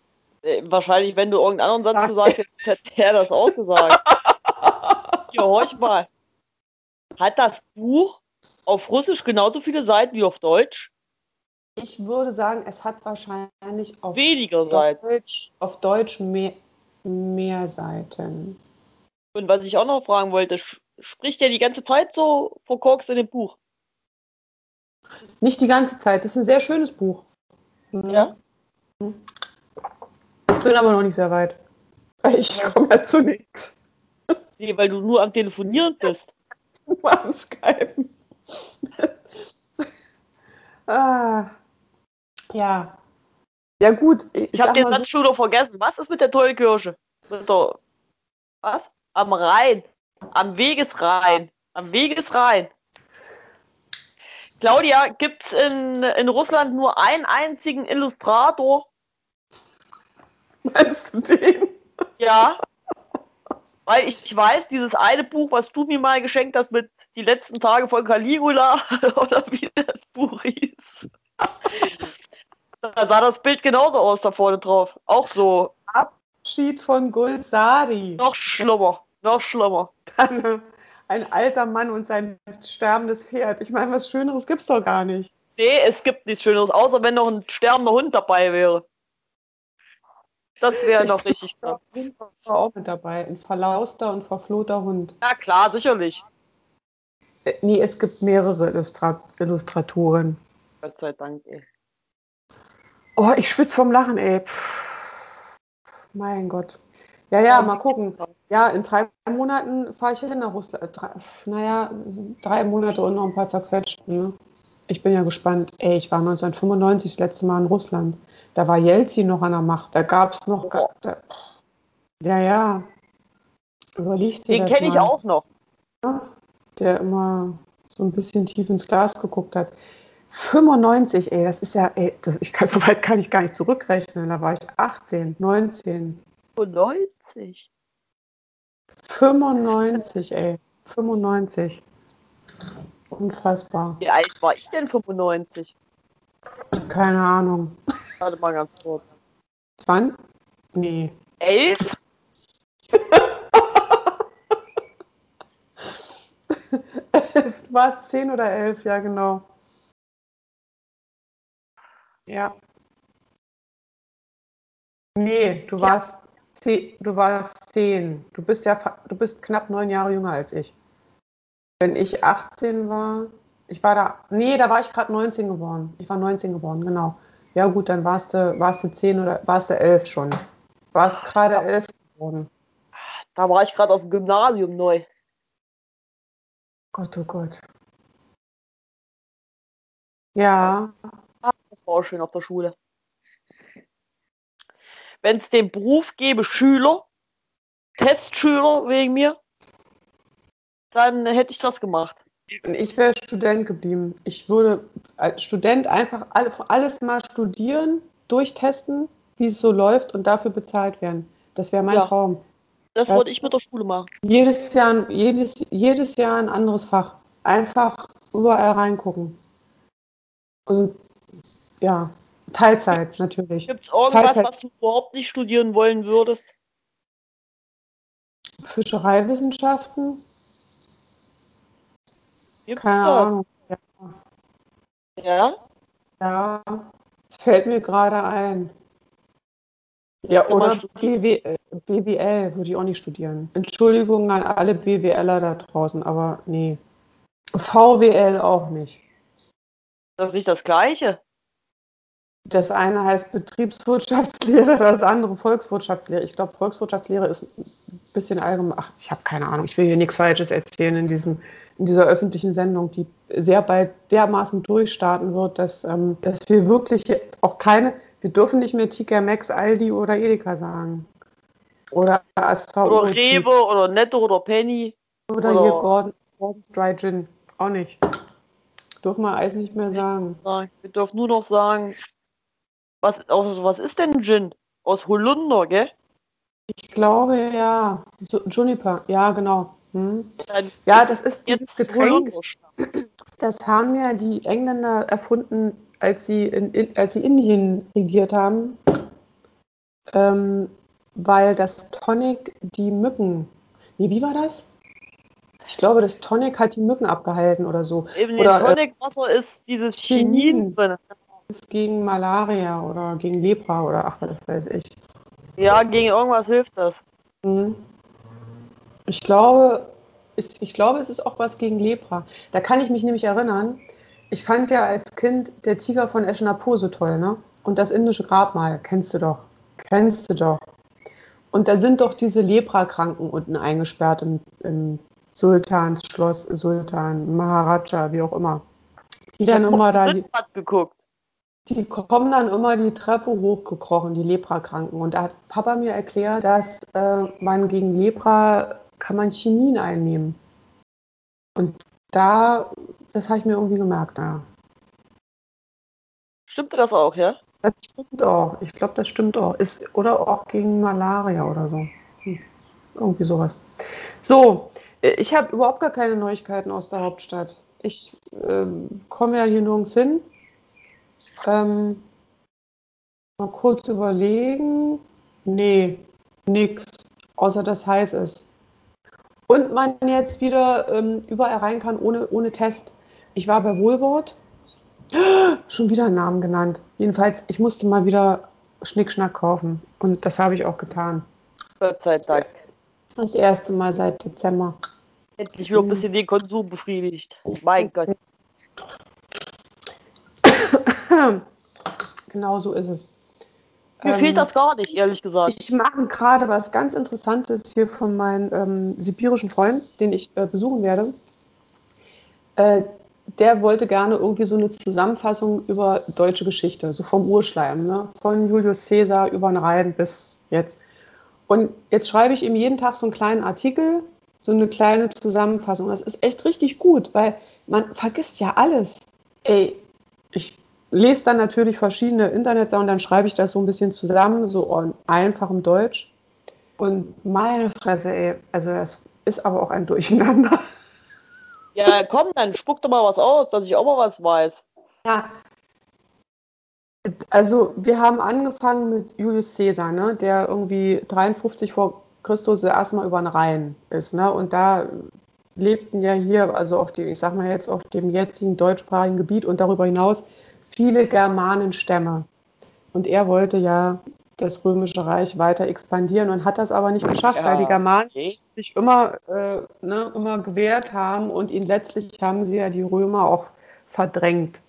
äh, wahrscheinlich, wenn du irgendeinen anderen Satz Ja. gesagt hättest, hätte er das auch gesagt. Hier, horch mal. Hat das Buch auf Russisch genauso viele Seiten wie auf Deutsch? Ich würde sagen, es hat wahrscheinlich auf Weniger Seiten. Deutsch, auf Deutsch mehr, mehr Seiten. Und was ich auch noch fragen wollte, spricht er die ganze Zeit so verkorkst in dem Buch? Nicht die ganze Zeit. Das ist ein sehr schönes Buch. Mhm. Ja. Ich bin aber noch nicht sehr weit. Ich komme ja zu nichts. Nee, weil du nur am Telefonieren bist. Nur am Skypen. ah, ja. Ja, gut. Ich, Ich habe den Satz schon wieder vergessen. Was ist mit der? Mit der, was? Am Rhein. Am Wegesrhein. Am Wegesrhein. Claudia, gibt's in, in Russland nur einen einzigen Illustrator? so, meinst du den? Ja. Weil ich weiß, dieses eine Buch, was du mir mal geschenkt hast mit die letzten Tage von Caligula oder wie das Buch hieß. Da sah das Bild genauso aus da vorne drauf. Auch so. Abschied von Gulsari. Noch schlimmer. Noch schlimmer. Ein alter Mann und sein sterbendes Pferd. Ich meine, was Schöneres gibt's doch gar nicht. Nee, es gibt nichts Schöneres, außer wenn noch ein sterbender Hund dabei wäre. Das wäre noch richtig krass. War auch mit dabei. Ein verlauster und verflohter Hund. Ja, klar, sicherlich. Äh, nee, es gibt mehrere Illustra Illustratoren. Gott sei Dank, ey. Oh, ich schwitze vom Lachen, ey. Pff. Mein Gott. Ja, ja, mal gucken. Ja, in drei Monaten fahre ich hin nach Russland. Drei, naja, drei Monate und noch ein paar zerquetscht. Ne? Ich bin ja gespannt. Ey, ich war 1995 das letzte Mal in Russland. Da war Jelzin noch an der Macht. Da gab es noch. Oh. Da, ja, ja. Überleg dir Den kenne ich auch noch. Der immer so ein bisschen tief ins Glas geguckt hat. 95, ey, das ist ja, ey, das, ich kann, so weit kann ich gar nicht zurückrechnen. Da war ich 18, 19, 90. 95, ey, 95. Unfassbar. Wie alt war ich denn 95? Keine Ahnung. Warte mal ganz kurz. Wann? Nee. Elf? Du warst 10 oder 11, ja, genau. Ja. Nee, du warst, zehn, du warst 10. Du bist ja du bist knapp neun Jahre jünger als ich. Wenn ich 18 war, ich war da, nee, da war ich gerade 19 geworden. Ich war 19 geworden, genau. Ja gut, dann warst du, warst du 10 oder warst du 11 schon. Warst gerade 11 geworden. Da war ich gerade auf dem Gymnasium neu. Gott, oh Gott. Ja, Das war auch schön auf der Schule. Wenn es den Beruf gäbe, Schüler, Testschüler wegen mir, dann hätte ich das gemacht. Ich wäre Student geblieben. Ich würde als Student einfach alle- alles mal studieren, durchtesten, wie es so läuft und dafür bezahlt werden. Das wäre mein Ja. Traum. Das Ja. würde ich mit der Schule machen. Jedes Jahr, jedes, jedes Jahr ein anderes Fach. Einfach überall reingucken. Und ja, Teilzeit natürlich. Gibt es irgendwas, Teilzeit. was du überhaupt nicht studieren wollen würdest? Fischereiwissenschaften? Gibt's Keine das? Ahnung. Ja? Ja, es fällt mir gerade ein. Ja, oder BW, BWL würde ich auch nicht studieren. Entschuldigung an alle BWLer da draußen, aber nee. VWL auch nicht. Das ist nicht das Gleiche. Das eine heißt Betriebswirtschaftslehre, das andere Volkswirtschaftslehre. Ich glaube, Volkswirtschaftslehre ist ein bisschen allgemein. Ach, ich habe keine Ahnung. Ich will hier nichts Falsches erzählen in, diesem, in dieser öffentlichen Sendung, die sehr bald dermaßen durchstarten wird, dass, ähm, dass wir wirklich auch keine, wir dürfen nicht mehr TK Maxx, Aldi oder Edeka sagen. Oder ASV Oder Rewe oder Netto oder Penny. oder oder- hier Gordon, Gordon's Dry Gin. Auch nicht. Dürfen wir Eis nicht mehr sagen. Nein, Wir dürfen nur noch sagen, was, aus, was ist denn Gin? Aus Holunder, gell? Ich glaube ja. Juniper, ja, genau. Hm. Ja, das ist dieses Getränk. Das haben ja die Engländer erfunden, als sie in, in, als sie Indien regiert haben, ähm, weil das Tonic die Mücken. Nee, wie war das? Ich glaube, das Tonic hat die Mücken abgehalten oder so. Eben Oder, in äh, Tonicwasser ist dieses Chinin. Chinin drin. Ist gegen Malaria oder gegen Lepra oder ach, was weiß ich. Ja, gegen irgendwas hilft das. Mhm. Ich glaube, ich, ich glaube, es ist auch was gegen Lepra. Da kann ich mich nämlich erinnern. Ich fand ja als Kind der Tiger von Eschenapur so toll, ne? Und das indische Grabmal, kennst du doch. Kennst du doch. Und da sind doch diese Leprakranken unten eingesperrt im, im Sultansschloss, Sultan, Maharaja, wie auch immer. Die Ich dann immer da, die, Sindbad geguckt. Die kommen dann immer die Treppe hochgekrochen, die Leprakranken. Und da hat Papa mir erklärt, dass äh, man gegen Lepra kann man Chinin einnehmen. Und da, das habe ich mir irgendwie gemerkt, ja. Stimmte das auch, ja? Das stimmt auch. Ich glaube, das stimmt auch. Ist, oder auch gegen Malaria oder so. Hm. Irgendwie sowas. So, Ich habe überhaupt gar keine Neuigkeiten aus der Hauptstadt. Ich ähm, komme ja hier nirgends hin. Ähm, mal kurz überlegen. Nee, nix. Außer dass heiß ist. Und man jetzt wieder ähm, überall rein kann ohne, ohne Test. Ich war bei Wohlwort. Schon wieder einen Namen genannt. Jedenfalls, ich musste mal wieder Schnickschnack kaufen. Und das habe ich auch getan. Gott sei Dank. Das erste Mal seit Dezember. Endlich wieder ein bisschen den Konsum befriedigt. Mein Gott. Genau so ist es. Mir Ähm, fehlt das gar nicht, ehrlich gesagt. Ich mache gerade was ganz Interessantes hier von meinem ähm, sibirischen Freund, den ich äh, besuchen werde. Äh, der wollte gerne irgendwie so eine Zusammenfassung über deutsche Geschichte, so vom Urschleim, ne? von Julius Caesar über den Rhein bis jetzt. Und jetzt schreibe ich ihm jeden Tag so einen kleinen Artikel, so eine kleine Zusammenfassung. Das ist echt richtig gut, weil man vergisst ja alles. Ey, ich lese dann natürlich verschiedene Internetseiten und dann schreibe ich das so ein bisschen zusammen, so in einfachem Deutsch. Und meine Fresse, ey, also das ist aber auch ein Durcheinander. Ja, komm, dann spuck doch mal was aus, dass ich auch mal was weiß. Ja. Also wir haben angefangen mit Julius Caesar, ne, der irgendwie 53 vor Christus erstmal über den Rhein ist. Ne, und da lebten ja hier, also auf dem, ich sag mal jetzt auf dem jetzigen deutschsprachigen Gebiet und darüber hinaus viele Germanenstämme. Und er wollte ja das Römische Reich weiter expandieren und hat das aber nicht geschafft, weil die Germanen okay. sich immer, äh, ne, immer gewehrt haben und ihn letztlich haben sie ja die Römer auch verdrängt.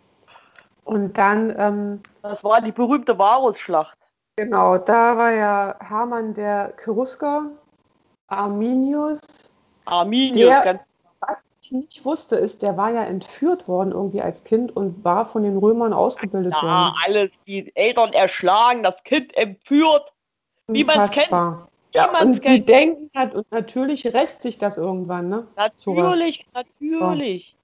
Und dann, ähm, Das war die berühmte Varusschlacht. genau, da war ja Hermann der Cherusker, Arminius. Arminius, Der- ganz ich nicht wusste, ist, der war ja entführt worden irgendwie als Kind und war von den Römern ausgebildet ja, worden. alles. Die Eltern erschlagen, das Kind entführt. Wie man's kennt. Unfassbar. Ja, man's und die kennt. denken halt, und natürlich rächt sich das irgendwann, ne? Natürlich, natürlich.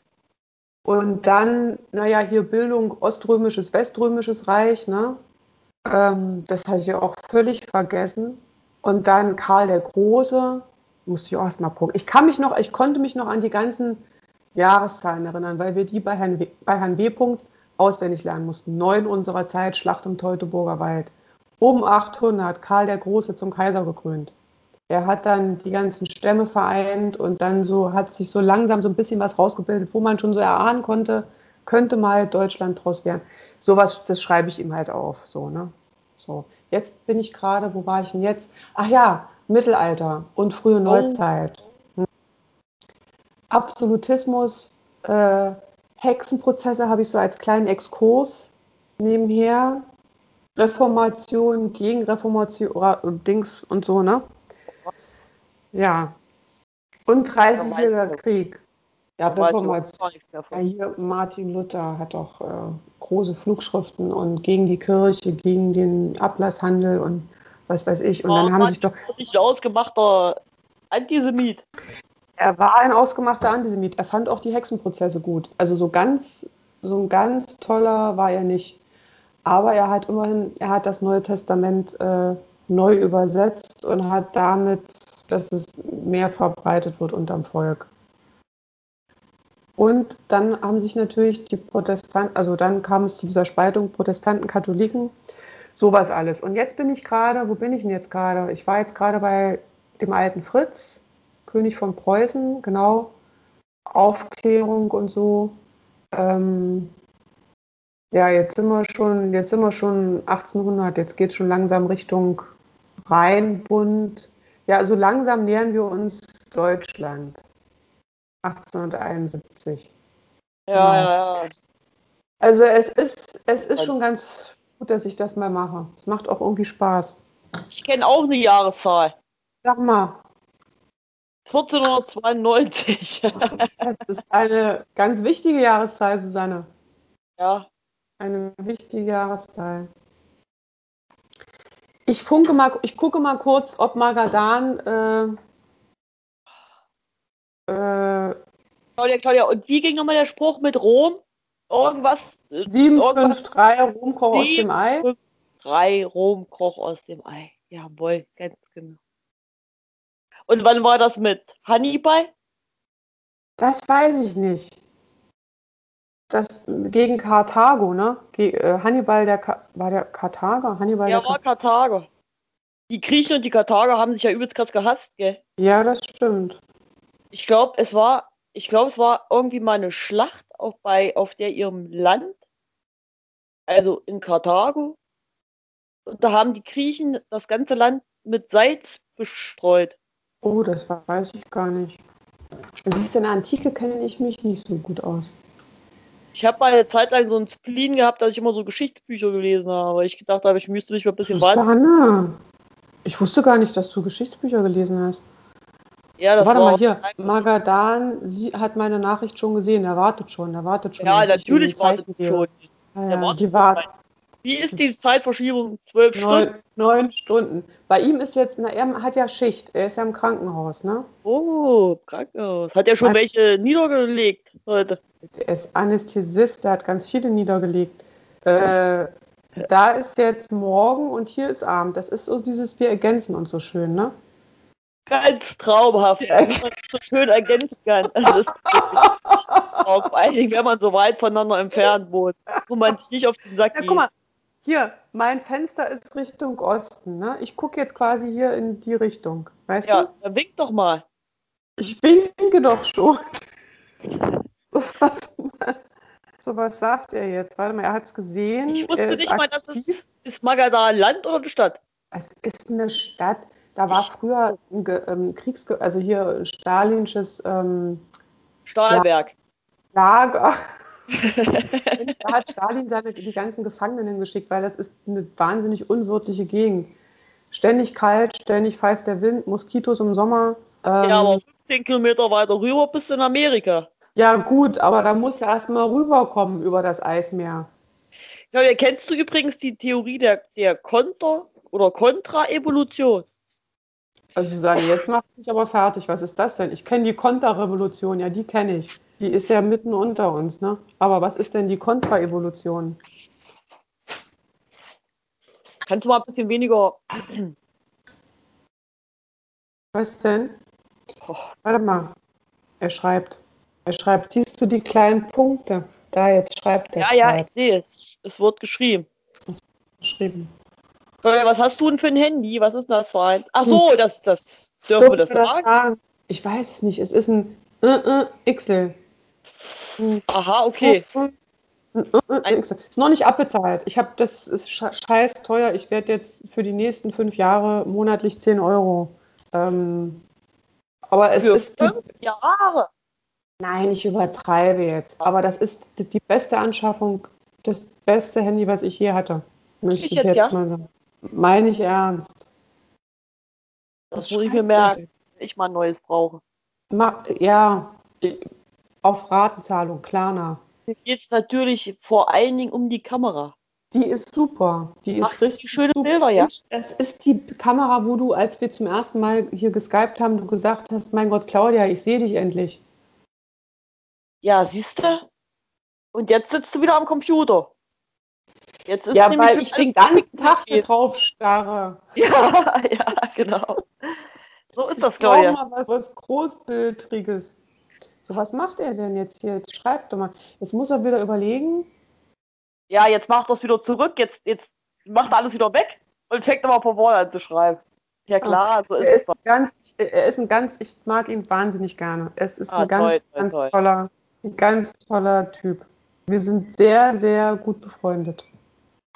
Und dann, naja, hier Bildung Oströmisches, Weströmisches Reich, ne? Ähm, das hatte ich ja auch völlig vergessen. Und dann Karl der Große, musste ich auch erst mal gucken. Ich kann mich noch, ich konnte mich noch an die ganzen Jahreszahlen erinnern, weil wir die bei Herrn W. Bei Herrn w. Auswendig lernen mussten. Neun unserer Zeit, Schlacht um Teutoburger Wald. Um 800, Karl der Große zum Kaiser gekrönt. Er hat dann die ganzen Stämme vereint und dann so hat sich so langsam so ein bisschen was rausgebildet, wo man schon so erahnen konnte, könnte mal Deutschland draus werden. Sowas, das schreibe ich ihm halt auf. So, ne? so. Jetzt bin ich gerade, wo war ich denn jetzt? Ach ja, Mittelalter und frühe Neuzeit. Hm. Absolutismus, äh, Hexenprozesse habe ich so als kleinen Exkurs nebenher. Reformation, Gegenreformation, und Dings und so, ne? Ja. Und 30-jähriger Krieg. Ja, Reformation. Ja, hier Martin Luther hat auch äh, große Flugschriften und gegen die Kirche, gegen den Ablasshandel und was weiß ich. Und Oh, dann haben Mann, sich doch, Nicht ein ausgemachter Antisemit. er war ein ausgemachter Antisemit. Er fand auch die Hexenprozesse gut. Also so ganz, so ein ganz toller war er nicht. Aber er hat immerhin, er hat das Neue Testament äh, neu übersetzt und hat damit, dass es mehr verbreitet wird unterm Volk. Und dann haben sich natürlich die Protestanten, also dann kam es zu dieser Spaltung Protestanten, Katholiken, sowas alles. Und jetzt bin ich gerade, wo bin ich denn jetzt gerade? Ich war jetzt gerade bei dem alten Fritz, König von Preußen, genau, Aufklärung und so. Ähm, ja, jetzt sind wir schon, jetzt sind wir schon 1800, jetzt geht es schon langsam Richtung Rheinbund. Ja, also langsam nähern wir uns Deutschland. 1871. Ja, ja, ja. Also es ist, es ist schon ganz gut, dass ich das mal mache. Es macht auch irgendwie Spaß. Ich kenne auch eine Jahreszahl. Sag mal, 1492. das ist eine ganz wichtige Jahreszahl, Susanne. ja. Eine wichtige Jahreszahl. Ich funke mal, ich gucke mal kurz, ob Magadan äh, äh, Claudia, Claudia, und wie ging nochmal der Spruch mit Rom? Irgendwas? äh, 753 Rumkoch aus dem Ei. 3 Rom kroch aus dem Ei. Jawohl, ganz genau. Und wann war das mit Hannibal? Das weiß ich nicht. Das gegen Karthago, ne? Ge äh, Hannibal, der Ka war der Karthager? Hannibal Ja, der war Ka Karthager. Die Griechen und die Karthager haben sich ja übelst krass gehasst, gell? Ja, das stimmt. Ich glaube, es war, ich glaube, es war irgendwie mal eine Schlacht auf, bei, auf der ihrem Land, also in Karthago. Und da haben die Griechen das ganze Land mit Salz bestreut. Oh, das weiß ich gar nicht. Siehst du, in der Antike kenne ich mich nicht so gut aus. Ich habe mal eine Zeit lang so ein Spleen gehabt, dass ich immer so Geschichtsbücher gelesen habe. Ich gedacht habe, ich müsste mich mal ein bisschen weiter. Ich wusste gar nicht, dass du Geschichtsbücher gelesen hast. Ja, das Warte war mal hier, Magadan sie hat meine Nachricht schon gesehen, er wartet schon, er wartet schon. Ja, natürlich wartet gebe. schon. Ja, ja, wartet die wartet Wie ist die Zeitverschiebung? Zwölf Stunden? neun, Stunden. Bei ihm ist jetzt, na, er hat ja Schicht, er ist ja im Krankenhaus, ne? Oh, Krankenhaus. Hat er schon Nein. welche niedergelegt heute? Er ist Anästhesist, der hat ganz viele niedergelegt. Äh, da ist jetzt morgen und hier ist Abend. Das ist so dieses, wir ergänzen uns so schön, ne? Ganz traumhaft, Ja. wie man so schön ergänzen kann. Das ist wirklich Traum. Vor allen Dingen, wenn man so weit voneinander entfernt wohnt, wo man sich nicht auf den Sack Ja, geht. guck mal, hier, mein Fenster ist Richtung Osten, ne? Ich gucke jetzt quasi hier in die Richtung, weißt Ja, du? dann wink doch mal. Ich winke doch schon. So was, so was sagt er jetzt? Warte mal, er hat es gesehen. Ich wusste ist nicht mal, dass aktiv. es ist Magadan Land oder eine Stadt. Es ist eine Stadt. Da war früher ein ähm, Kriegsge also hier stalinisches ähm, Stahlwerk. Lager. da hat Stalin seine, die ganzen Gefangenen geschickt, weil das ist eine wahnsinnig unwirtliche Gegend. Ständig kalt, ständig pfeift der Wind, Moskitos im Sommer. Ähm, Ja, aber 15 Kilometer weiter rüber bist du in Amerika. ja, gut, aber da musst du erstmal rüberkommen über das Eismeer. Ja, kennst du übrigens die Theorie der, der Konter- oder Kontraevolution? Also Susanne, jetzt macht mich aber fertig. Was ist das denn? Ich kenne die Konterrevolution, ja, die kenne ich. Die ist ja mitten unter uns, ne? Aber was ist denn die Kontraevolution? Kannst du mal ein bisschen weniger. Was denn? Oh, Warte mal. Er schreibt. Er schreibt, siehst du die kleinen Punkte? Da, jetzt schreibt er. ja, ja, ich sehe es. Es wird geschrieben. geschrieben. Äh, Was hast du denn für ein Handy? Was ist denn das für ein? Ach so, das, das dürfen wir das sagen? Ich weiß es nicht. Es ist ein äh, äh, XL. Ein Aha, okay. äh, äh, XL. Ist noch nicht abbezahlt. Ich habe das ist sche- scheiß teuer. Ich werde jetzt für die nächsten fünf Jahre monatlich 10 Euro. Ähm, aber es Für ist fünf Jahre. Nein, ich übertreibe jetzt. Aber das ist die- beste Anschaffung, das beste Handy, was ich je hatte. Möchte Ich ich jetzt, jetzt ja? mal sagen. Meine ich ernst. Das er merken, wenn ich mal ein neues brauche. Ma ja, auf Ratenzahlung, Klarna. Mir geht es natürlich vor allen Dingen um die Kamera. Die ist super. Die ist Macht die richtig schöne super. Bilder, ja? Das ist die Kamera, wo du, als wir zum ersten Mal hier geskypt haben, du gesagt hast, mein Gott, Claudia, ich sehe dich endlich. Ja, siehst du? Und jetzt sitzt du wieder am Computer. Jetzt ist ja, weil ich den ganzen Tag drauf starre. Ja, ja, genau. So ist das, Ich brauche Claudia. mal was, was Großbildriges. So, was macht er denn jetzt hier? Jetzt schreibt doch mal. Jetzt muss er wieder überlegen. Ja, jetzt macht das wieder zurück. Jetzt, jetzt macht er alles wieder weg und fängt aber von vorne an zu schreiben. Ja, klar, so ist Er es ist, doch. ganz, er ist ein ganz, ich mag ihn wahnsinnig gerne. Es ist Ah, ein ganz, toll, toll, ganz toll. toller, ein ganz toller Typ. Wir sind sehr, sehr gut befreundet.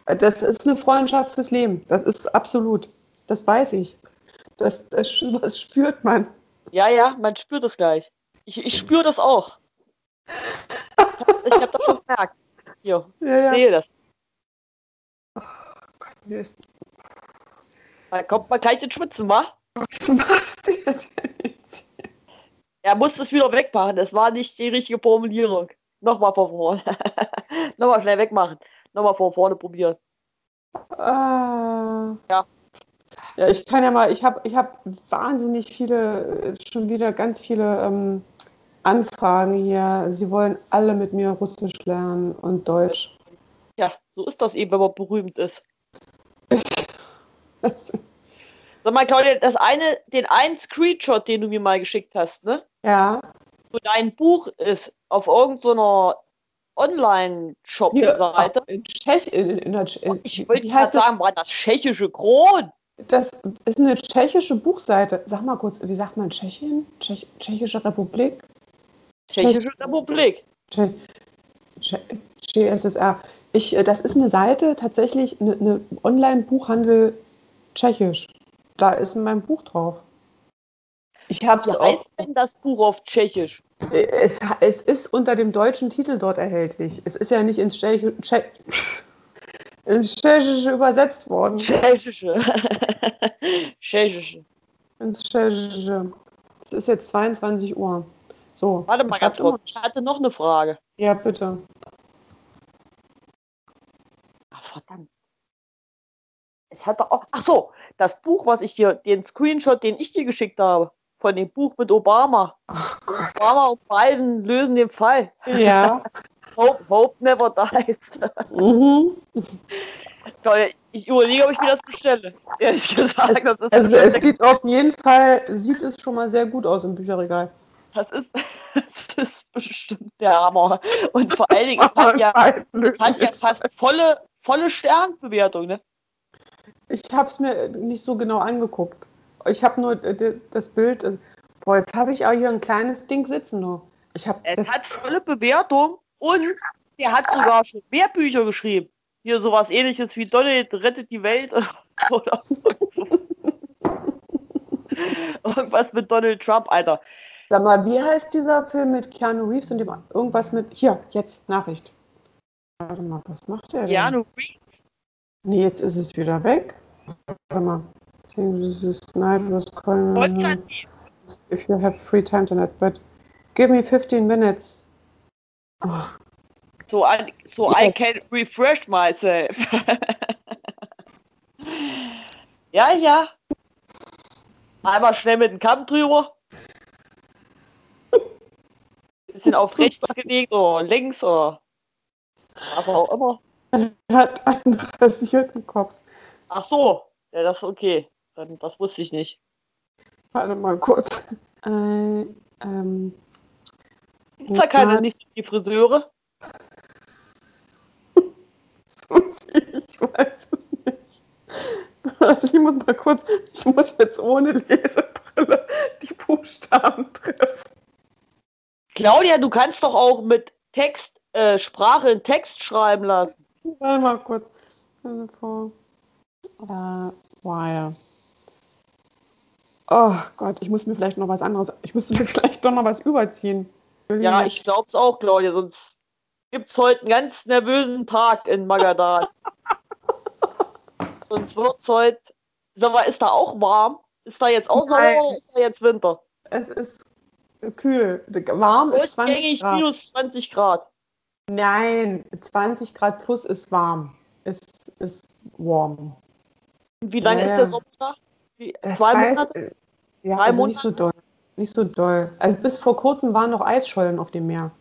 Das ist eine Freundschaft fürs Leben. Das ist absolut. Das weiß ich. Das, das, das spürt man. Ja, ja, man spürt es gleich. Ich, ich spüre das auch. Ich habe das schon gemerkt. Hier, Ja, ich ja. sehe das. Mir ist- Da kommt man gleich ins Schwitzen, wa? Was macht er denn jetzt? Er muss es wieder wegmachen. Das war nicht die richtige Formulierung. Nochmal von vorne. Nochmal schnell wegmachen. Nochmal von vorne probieren. Ah. Ja. Ja, ich kann ja mal, ich habe ich hab wahnsinnig viele, äh, schon wieder ganz viele ähm, Anfragen hier. Sie wollen alle mit mir Russisch lernen und Deutsch. Ja, so ist das eben, wenn man berühmt ist. Sag mal, Claudia, das eine, den einen Screenshot, den du mir mal geschickt hast, ne? Ja, wo dein Buch ist, auf irgendeiner Online-Shop-Seite. In Tschech, in, in in, Ich wollte gerade heißt sagen, war das tschechische Kron? Das ist eine tschechische Buchseite. Sag mal kurz, wie sagt man Tschechien? Tschech, Tschechische Republik? Tschechische Republik. Tsche- Tsche- CSSR. Ich, äh, das ist eine Seite, tatsächlich eine, eine Online-Buchhandel tschechisch. Da ist mein Buch drauf. Ich habe Wie es heißt auch. denn das Buch auf Tschechisch? Es, es ist unter dem deutschen Titel dort erhältlich. Es ist ja nicht ins, Tschechi- Tsche ins Tschechische übersetzt worden. Tschechische. Tschechische. Ins Tschechische. Es ist jetzt 22 Uhr. So. Warte mal ganz kurz. Ich hatte noch eine Frage. Ja, bitte. Ach, verdammt. Es hat doch auch. Ach so, das Buch, was ich dir, den Screenshot, den ich dir geschickt habe, von dem Buch mit Obama. Gott. Obama und Biden lösen den Fall. Ja. Hope, hope never dies. mhm. Ich überlege, ob ich mir das bestelle. Ehrlich gesagt, das ist, Also es sieht auf jeden Fall, sieht es schon mal sehr gut aus im Bücherregal. das, ist, das ist bestimmt der Hammer. Und vor allen Dingen, hat ja, hat ja fast volle, volle Sternbewertung, ne? Ich habe es mir nicht so genau angeguckt. Ich habe nur äh, das Bild. äh, Boah, jetzt habe ich auch hier ein kleines Ding sitzen noch. Ich habe Es das. hat volle Bewertung und der hat sogar schon mehr Bücher geschrieben. Hier sowas ähnliches wie Donald rettet die Welt oder so. Irgendwas mit Donald Trump, Alter. Sag mal, wie heißt dieser Film mit Keanu Reeves und dem irgendwas mit. Hier, jetzt Nachricht. Warte mal, was macht der denn? Keanu Reeves. Nee, jetzt ist es wieder weg. Warte mal. This is night was calling. If you have free time tonight, but give me 15 minutes. Oh, So, I, so I Jetzt. can refresh myself. ja, ja. Einmal schnell mit dem Kamm drüber. Bisschen auf rechts gelegt oder links oder was auch immer. er hat einen rasierten Kopf. Ach so, ja, das ist okay. Dann, das wusste ich nicht. Warte mal kurz. Äh, ähm, Gibt da keine nicht so die Friseure? ich weiß es nicht. Also ich muss mal kurz, ich muss jetzt ohne Lesebrille die Buchstaben treffen. Claudia, du kannst doch auch mit Text, äh, Sprache in Text schreiben lassen. Warte mal kurz. Vor- Äh, wire. Oh Gott, ich muss mir vielleicht noch was anderes, ich müsste mir vielleicht doch noch was überziehen. Ja, ich glaub's auch, Claudia, sonst gibt's heute einen ganz nervösen Tag in Magadan. sonst wird's heute. Sag mal, ist da auch warm? Ist da jetzt auch Sommer oder ist da jetzt Winter? Es ist kühl. Warm ist 20 Durchgängig Grad. minus 20 Grad. Nein, 20 Grad plus ist warm. Ist, ist warm. Wie lange Ja, ist der Sommer da? Wie, Das zwei Monate? Ja, Drei also nicht so doll. Nicht so doll. Also bis vor kurzem waren noch Eisschollen auf dem Meer.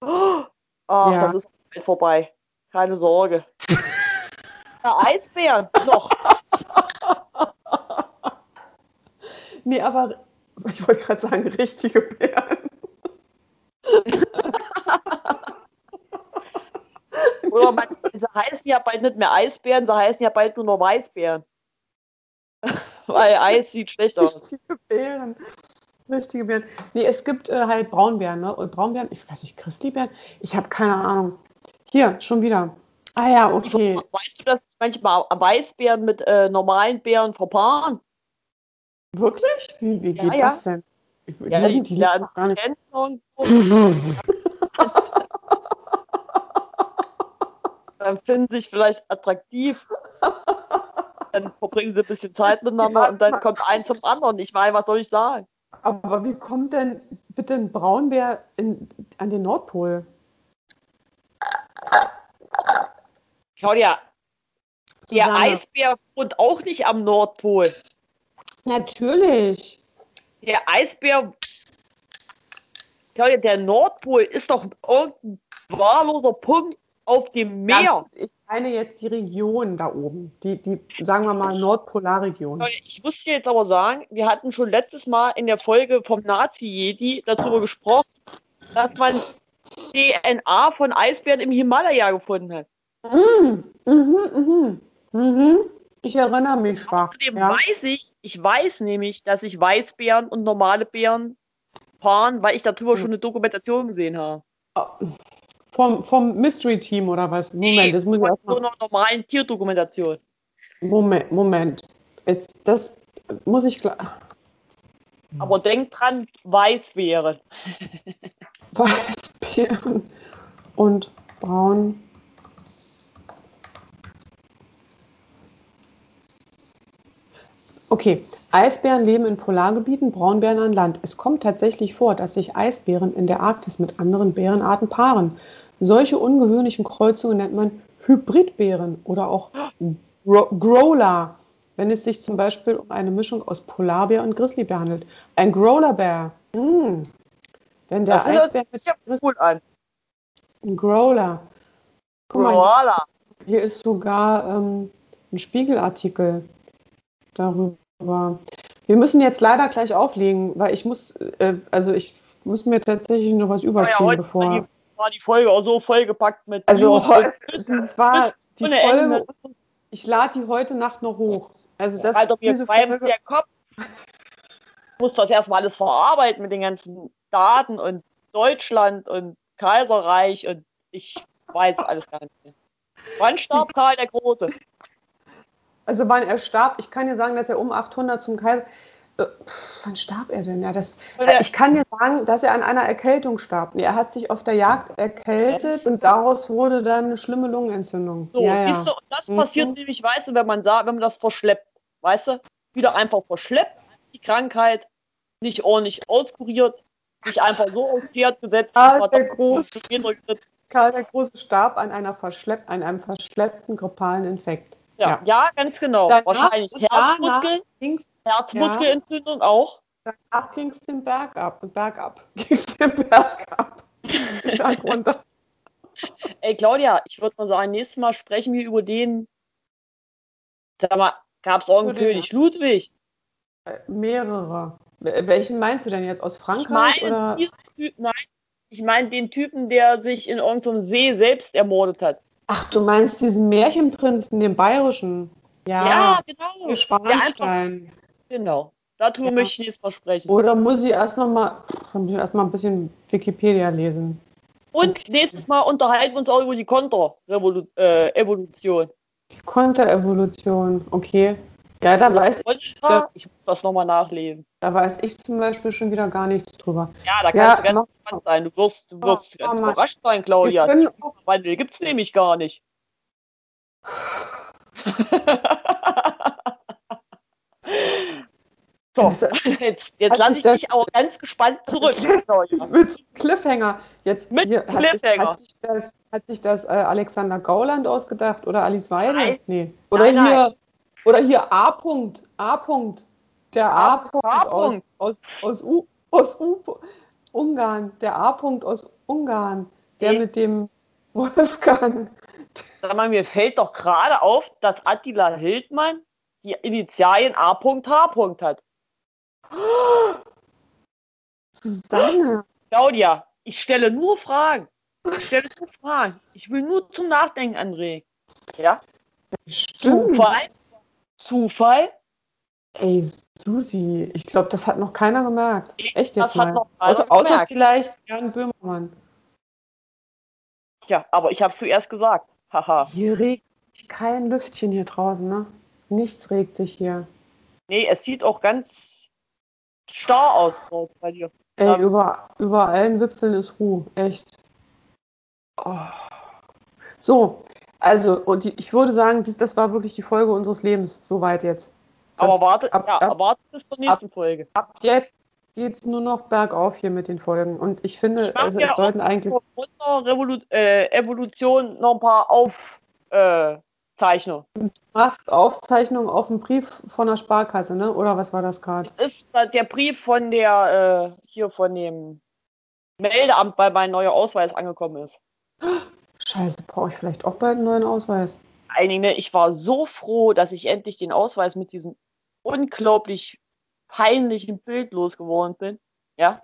Oh, Ach, Ja. das ist vorbei. Keine Sorge. Ja, Eisbären noch. Nee, aber ich wollte gerade sagen, richtige Bären. Oder man, sie heißen ja bald nicht mehr Eisbären, sie heißen ja bald nur noch Weißbären. Weil Eis sieht schlecht aus. Richtige Bären. Richtige Bären. Nee, es gibt äh, halt Braunbären, ne? Und Braunbären, ich weiß nicht, Christlibären? Ich habe keine Ahnung. Hier, schon wieder. Ah ja, okay. Weißt du, dass manchmal Weißbären mit äh, normalen Bären verpaaren? Wirklich? Wie, wie Ja, geht ja. das denn? Ich, Ja, leben die die lernen gar nicht. kennen irgendwo. Dann finden sich vielleicht attraktiv. Dann verbringen sie ein bisschen Zeit miteinander und dann kommt ein zum anderen. Ich meine, was soll ich sagen? Aber wie kommt denn bitte ein Braunbär in, an den Nordpol? Claudia, der Susanne. Eisbär wohnt auch nicht am Nordpol. Natürlich. Der Eisbär. Claudia, der Nordpol ist doch irgendein wahlloser Punkt auf dem Meer. Ja, ich meine jetzt die Region da oben. Die, die sagen wir mal, Nordpolarregion. Ich muss dir jetzt aber sagen, wir hatten schon letztes Mal in der Folge vom Nazi-Jedi darüber gesprochen, dass man DNA von Eisbären im Himalaya gefunden hat. Mhm, mhm, mhm. Mhm. Ich erinnere mich schwach. Außerdem Ja. weiß ich, ich weiß nämlich, dass sich Weißbären und normale Bären paaren, weil ich darüber Hm. schon eine Dokumentation gesehen habe. Vom, vom Mystery Team oder was? Moment, das muss ich Von erst so einer normalen Tierdokumentation. Moment, Moment. Jetzt, das muss ich klar. Aber denk dran, Weißbären. Weißbären und Braun. Okay, Eisbären leben in Polargebieten, Braunbären an Land. Es kommt tatsächlich vor, dass sich Eisbären in der Arktis mit anderen Bärenarten paaren. Solche ungewöhnlichen Kreuzungen nennt man Hybridbären oder auch Gro Growler, wenn es sich zum Beispiel um eine Mischung aus Polarbär und Grizzlybär handelt. Ein Growlerbär. Mm. Wenn der Das Eisbär mit ja cool an. ein Growler. Guck mal, Voila. hier ist sogar ähm, ein Spiegelartikel darüber. Wir müssen jetzt leider gleich auflegen, weil ich muss, äh, also ich muss mir tatsächlich noch was ja, überziehen, heute bevor. War die, Folge auch so vollgepackt mit Also Wissen. war die Folge. Ende. Ich lade die heute Nacht noch hoch. Also das mir diese qualmt Folge, der Kopf. Muss das erstmal alles verarbeiten mit den ganzen Daten und Deutschland und Kaiserreich und ich weiß alles gar nicht mehr. Wann starb Karl der Große? also wann er starb, ich kann dir sagen, dass er um 800 zum Kaiser. Äh, pff, wann starb er denn? Ja, das, ich kann dir sagen, dass er an einer Erkältung starb. Er hat sich auf der Jagd erkältet und daraus wurde dann eine schlimme Lungenentzündung. So, ja, siehst du, und das Mhm. passiert nämlich, weißt du, wenn man sagt, wenn man das verschleppt, weißt du, wieder einfach verschleppt, die Krankheit, nicht ordentlich auskuriert, nicht einfach so aufs Pferd gesetzt, paar der Groß. Karl der Große starb an, einer verschlepp an einem verschleppten grippalen Infekt. Ja, Ja. ja, ganz genau. Danach- Wahrscheinlich und danach Herzmuskel, ging's- Herzmuskelentzündung auch. Danach ging es den Berg ab und bergab. Ging es den Berg ab. Berg runter. Ey, Claudia, ich würde mal sagen, nächstes Mal sprechen wir über den, sag mal, gab es auch einen König Ludwig? Mehrere. Wel- Welchen meinst du denn jetzt? Aus Ich Frankreich meine, oder? diesen Typ, nein, ich meine den Typen, der sich in irgendeinem See selbst ermordet hat. Ach, du meinst diesen Märchenprinzen, den bayerischen? Ja, Ja, genau. Schwanstein. genau. Darüber Ja. möchte ich jetzt mal sprechen. Oder muss ich erst noch mal, ich erst mal ein bisschen Wikipedia lesen? Und Okay. nächstes Mal unterhalten wir uns auch über die Konter-Evolution. Die Konterevolution, okay. Ja, da weiß, Kontra, ich muss das nochmal nachlesen. da weiß ich zum Beispiel schon wieder gar nichts drüber. Ja, da Ja, kannst du ganz gespannt sein. Du wirst, du wirst Mach ganz mal. überrascht sein, Claudia. auch, Wandel gibt's nämlich gar nicht. so, jetzt, jetzt lasse sich ich dich aber ganz gespannt zurück, Claudia. mit Cliffhanger. Jetzt Mit hier, hat, Cliffhanger. Hat sich das, hat sich das äh, Alexander Gauland ausgedacht oder Alice Weidel? Nein. Nee. Oder Nein, nein. Oder hier A. -Punkt, A. -Punkt. Der A. A. -Punkt aus, Punkt. aus, aus, U, aus U, Ungarn. Der A. -Punkt aus Ungarn. Der mit dem Wolfgang. Sag mal, mir fällt doch gerade auf, dass Attila Hildmann die Initialien A.H. hat. Susanne. Claudia, ich stelle nur Fragen. Ich stelle nur Fragen. Ich will nur zum Nachdenken anregen. Ja? Stimmt. Zufall? Zufall? Ey, Susi, ich glaube, das hat noch keiner gemerkt. Nee, Echt das jetzt hat mal. noch keiner außer, außer gemerkt. vielleicht Jan Böhmermann. Ja, aber ich habe es zuerst gesagt. Haha. Hier regt sich kein Lüftchen hier draußen, ne? Nichts regt sich hier. Nee, es sieht auch ganz starr aus bei dir. Ey, Ähm. über, über allen Wipfeln ist Ruhe. Echt. Oh. So, also, und die, ich würde sagen, das, das war wirklich die Folge unseres Lebens. Soweit jetzt. Aber Das- warte, ab, ja, ab, aber warte bis zur nächsten Folge. ab jetzt geht es nur noch bergauf hier mit den Folgen. Und ich finde, Ich also, ja es sollten eigentlich. Von der Revolu äh, Evolution noch ein paar Aufzeichnungen. Äh, Zeichnungen. machst Aufzeichnungen auf dem Brief von der Sparkasse, ne? Oder was war das gerade? Das ist der Brief von der, äh, hier von dem Meldeamt, weil mein neuer Ausweis angekommen ist. Scheiße, brauche ich vielleicht auch bald einen neuen Ausweis? Einige, ne, ich war so froh, dass ich endlich den Ausweis mit diesem unglaublich peinlichen Bild losgeworden bin. Ja.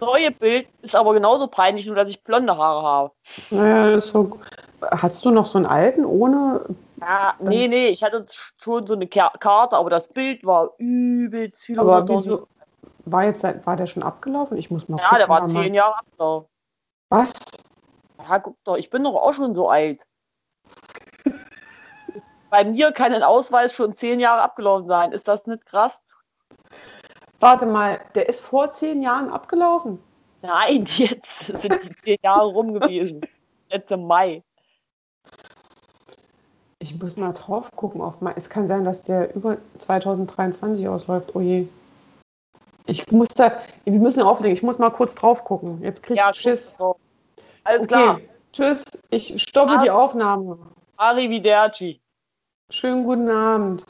neue Bild ist aber genauso peinlich, nur dass ich blonde Haare habe. Naja, das ist so. Hast du noch so einen alten ohne. Ja, nee, nee, ich hatte schon so eine Ka- Karte, aber das Bild war übelst viel. Aber wieso, war, jetzt, war der schon abgelaufen? Ich muss mal Ja, der war zehn Jahre abgelaufen. Was? Ja, guck doch, ich bin doch auch schon so alt. Bei mir kann ein Ausweis schon zehn Jahre abgelaufen sein. Ist das nicht krass? Warte mal, der ist vor zehn Jahren abgelaufen. Nein, jetzt sind die zehn Jahre rum gewesen. Jetzt im Mai. Ich muss mal drauf gucken. Auf mein, es kann sein, dass der über 2023 ausläuft. Oh je. Ich muss da, wir müssen auflegen. Ich muss mal kurz drauf gucken. Jetzt krieg ich Ja, Schiss. so. Alles Okay, klar. tschüss. Ich stoppe Ah. die Aufnahme. Arrivederci. Schönen guten Abend.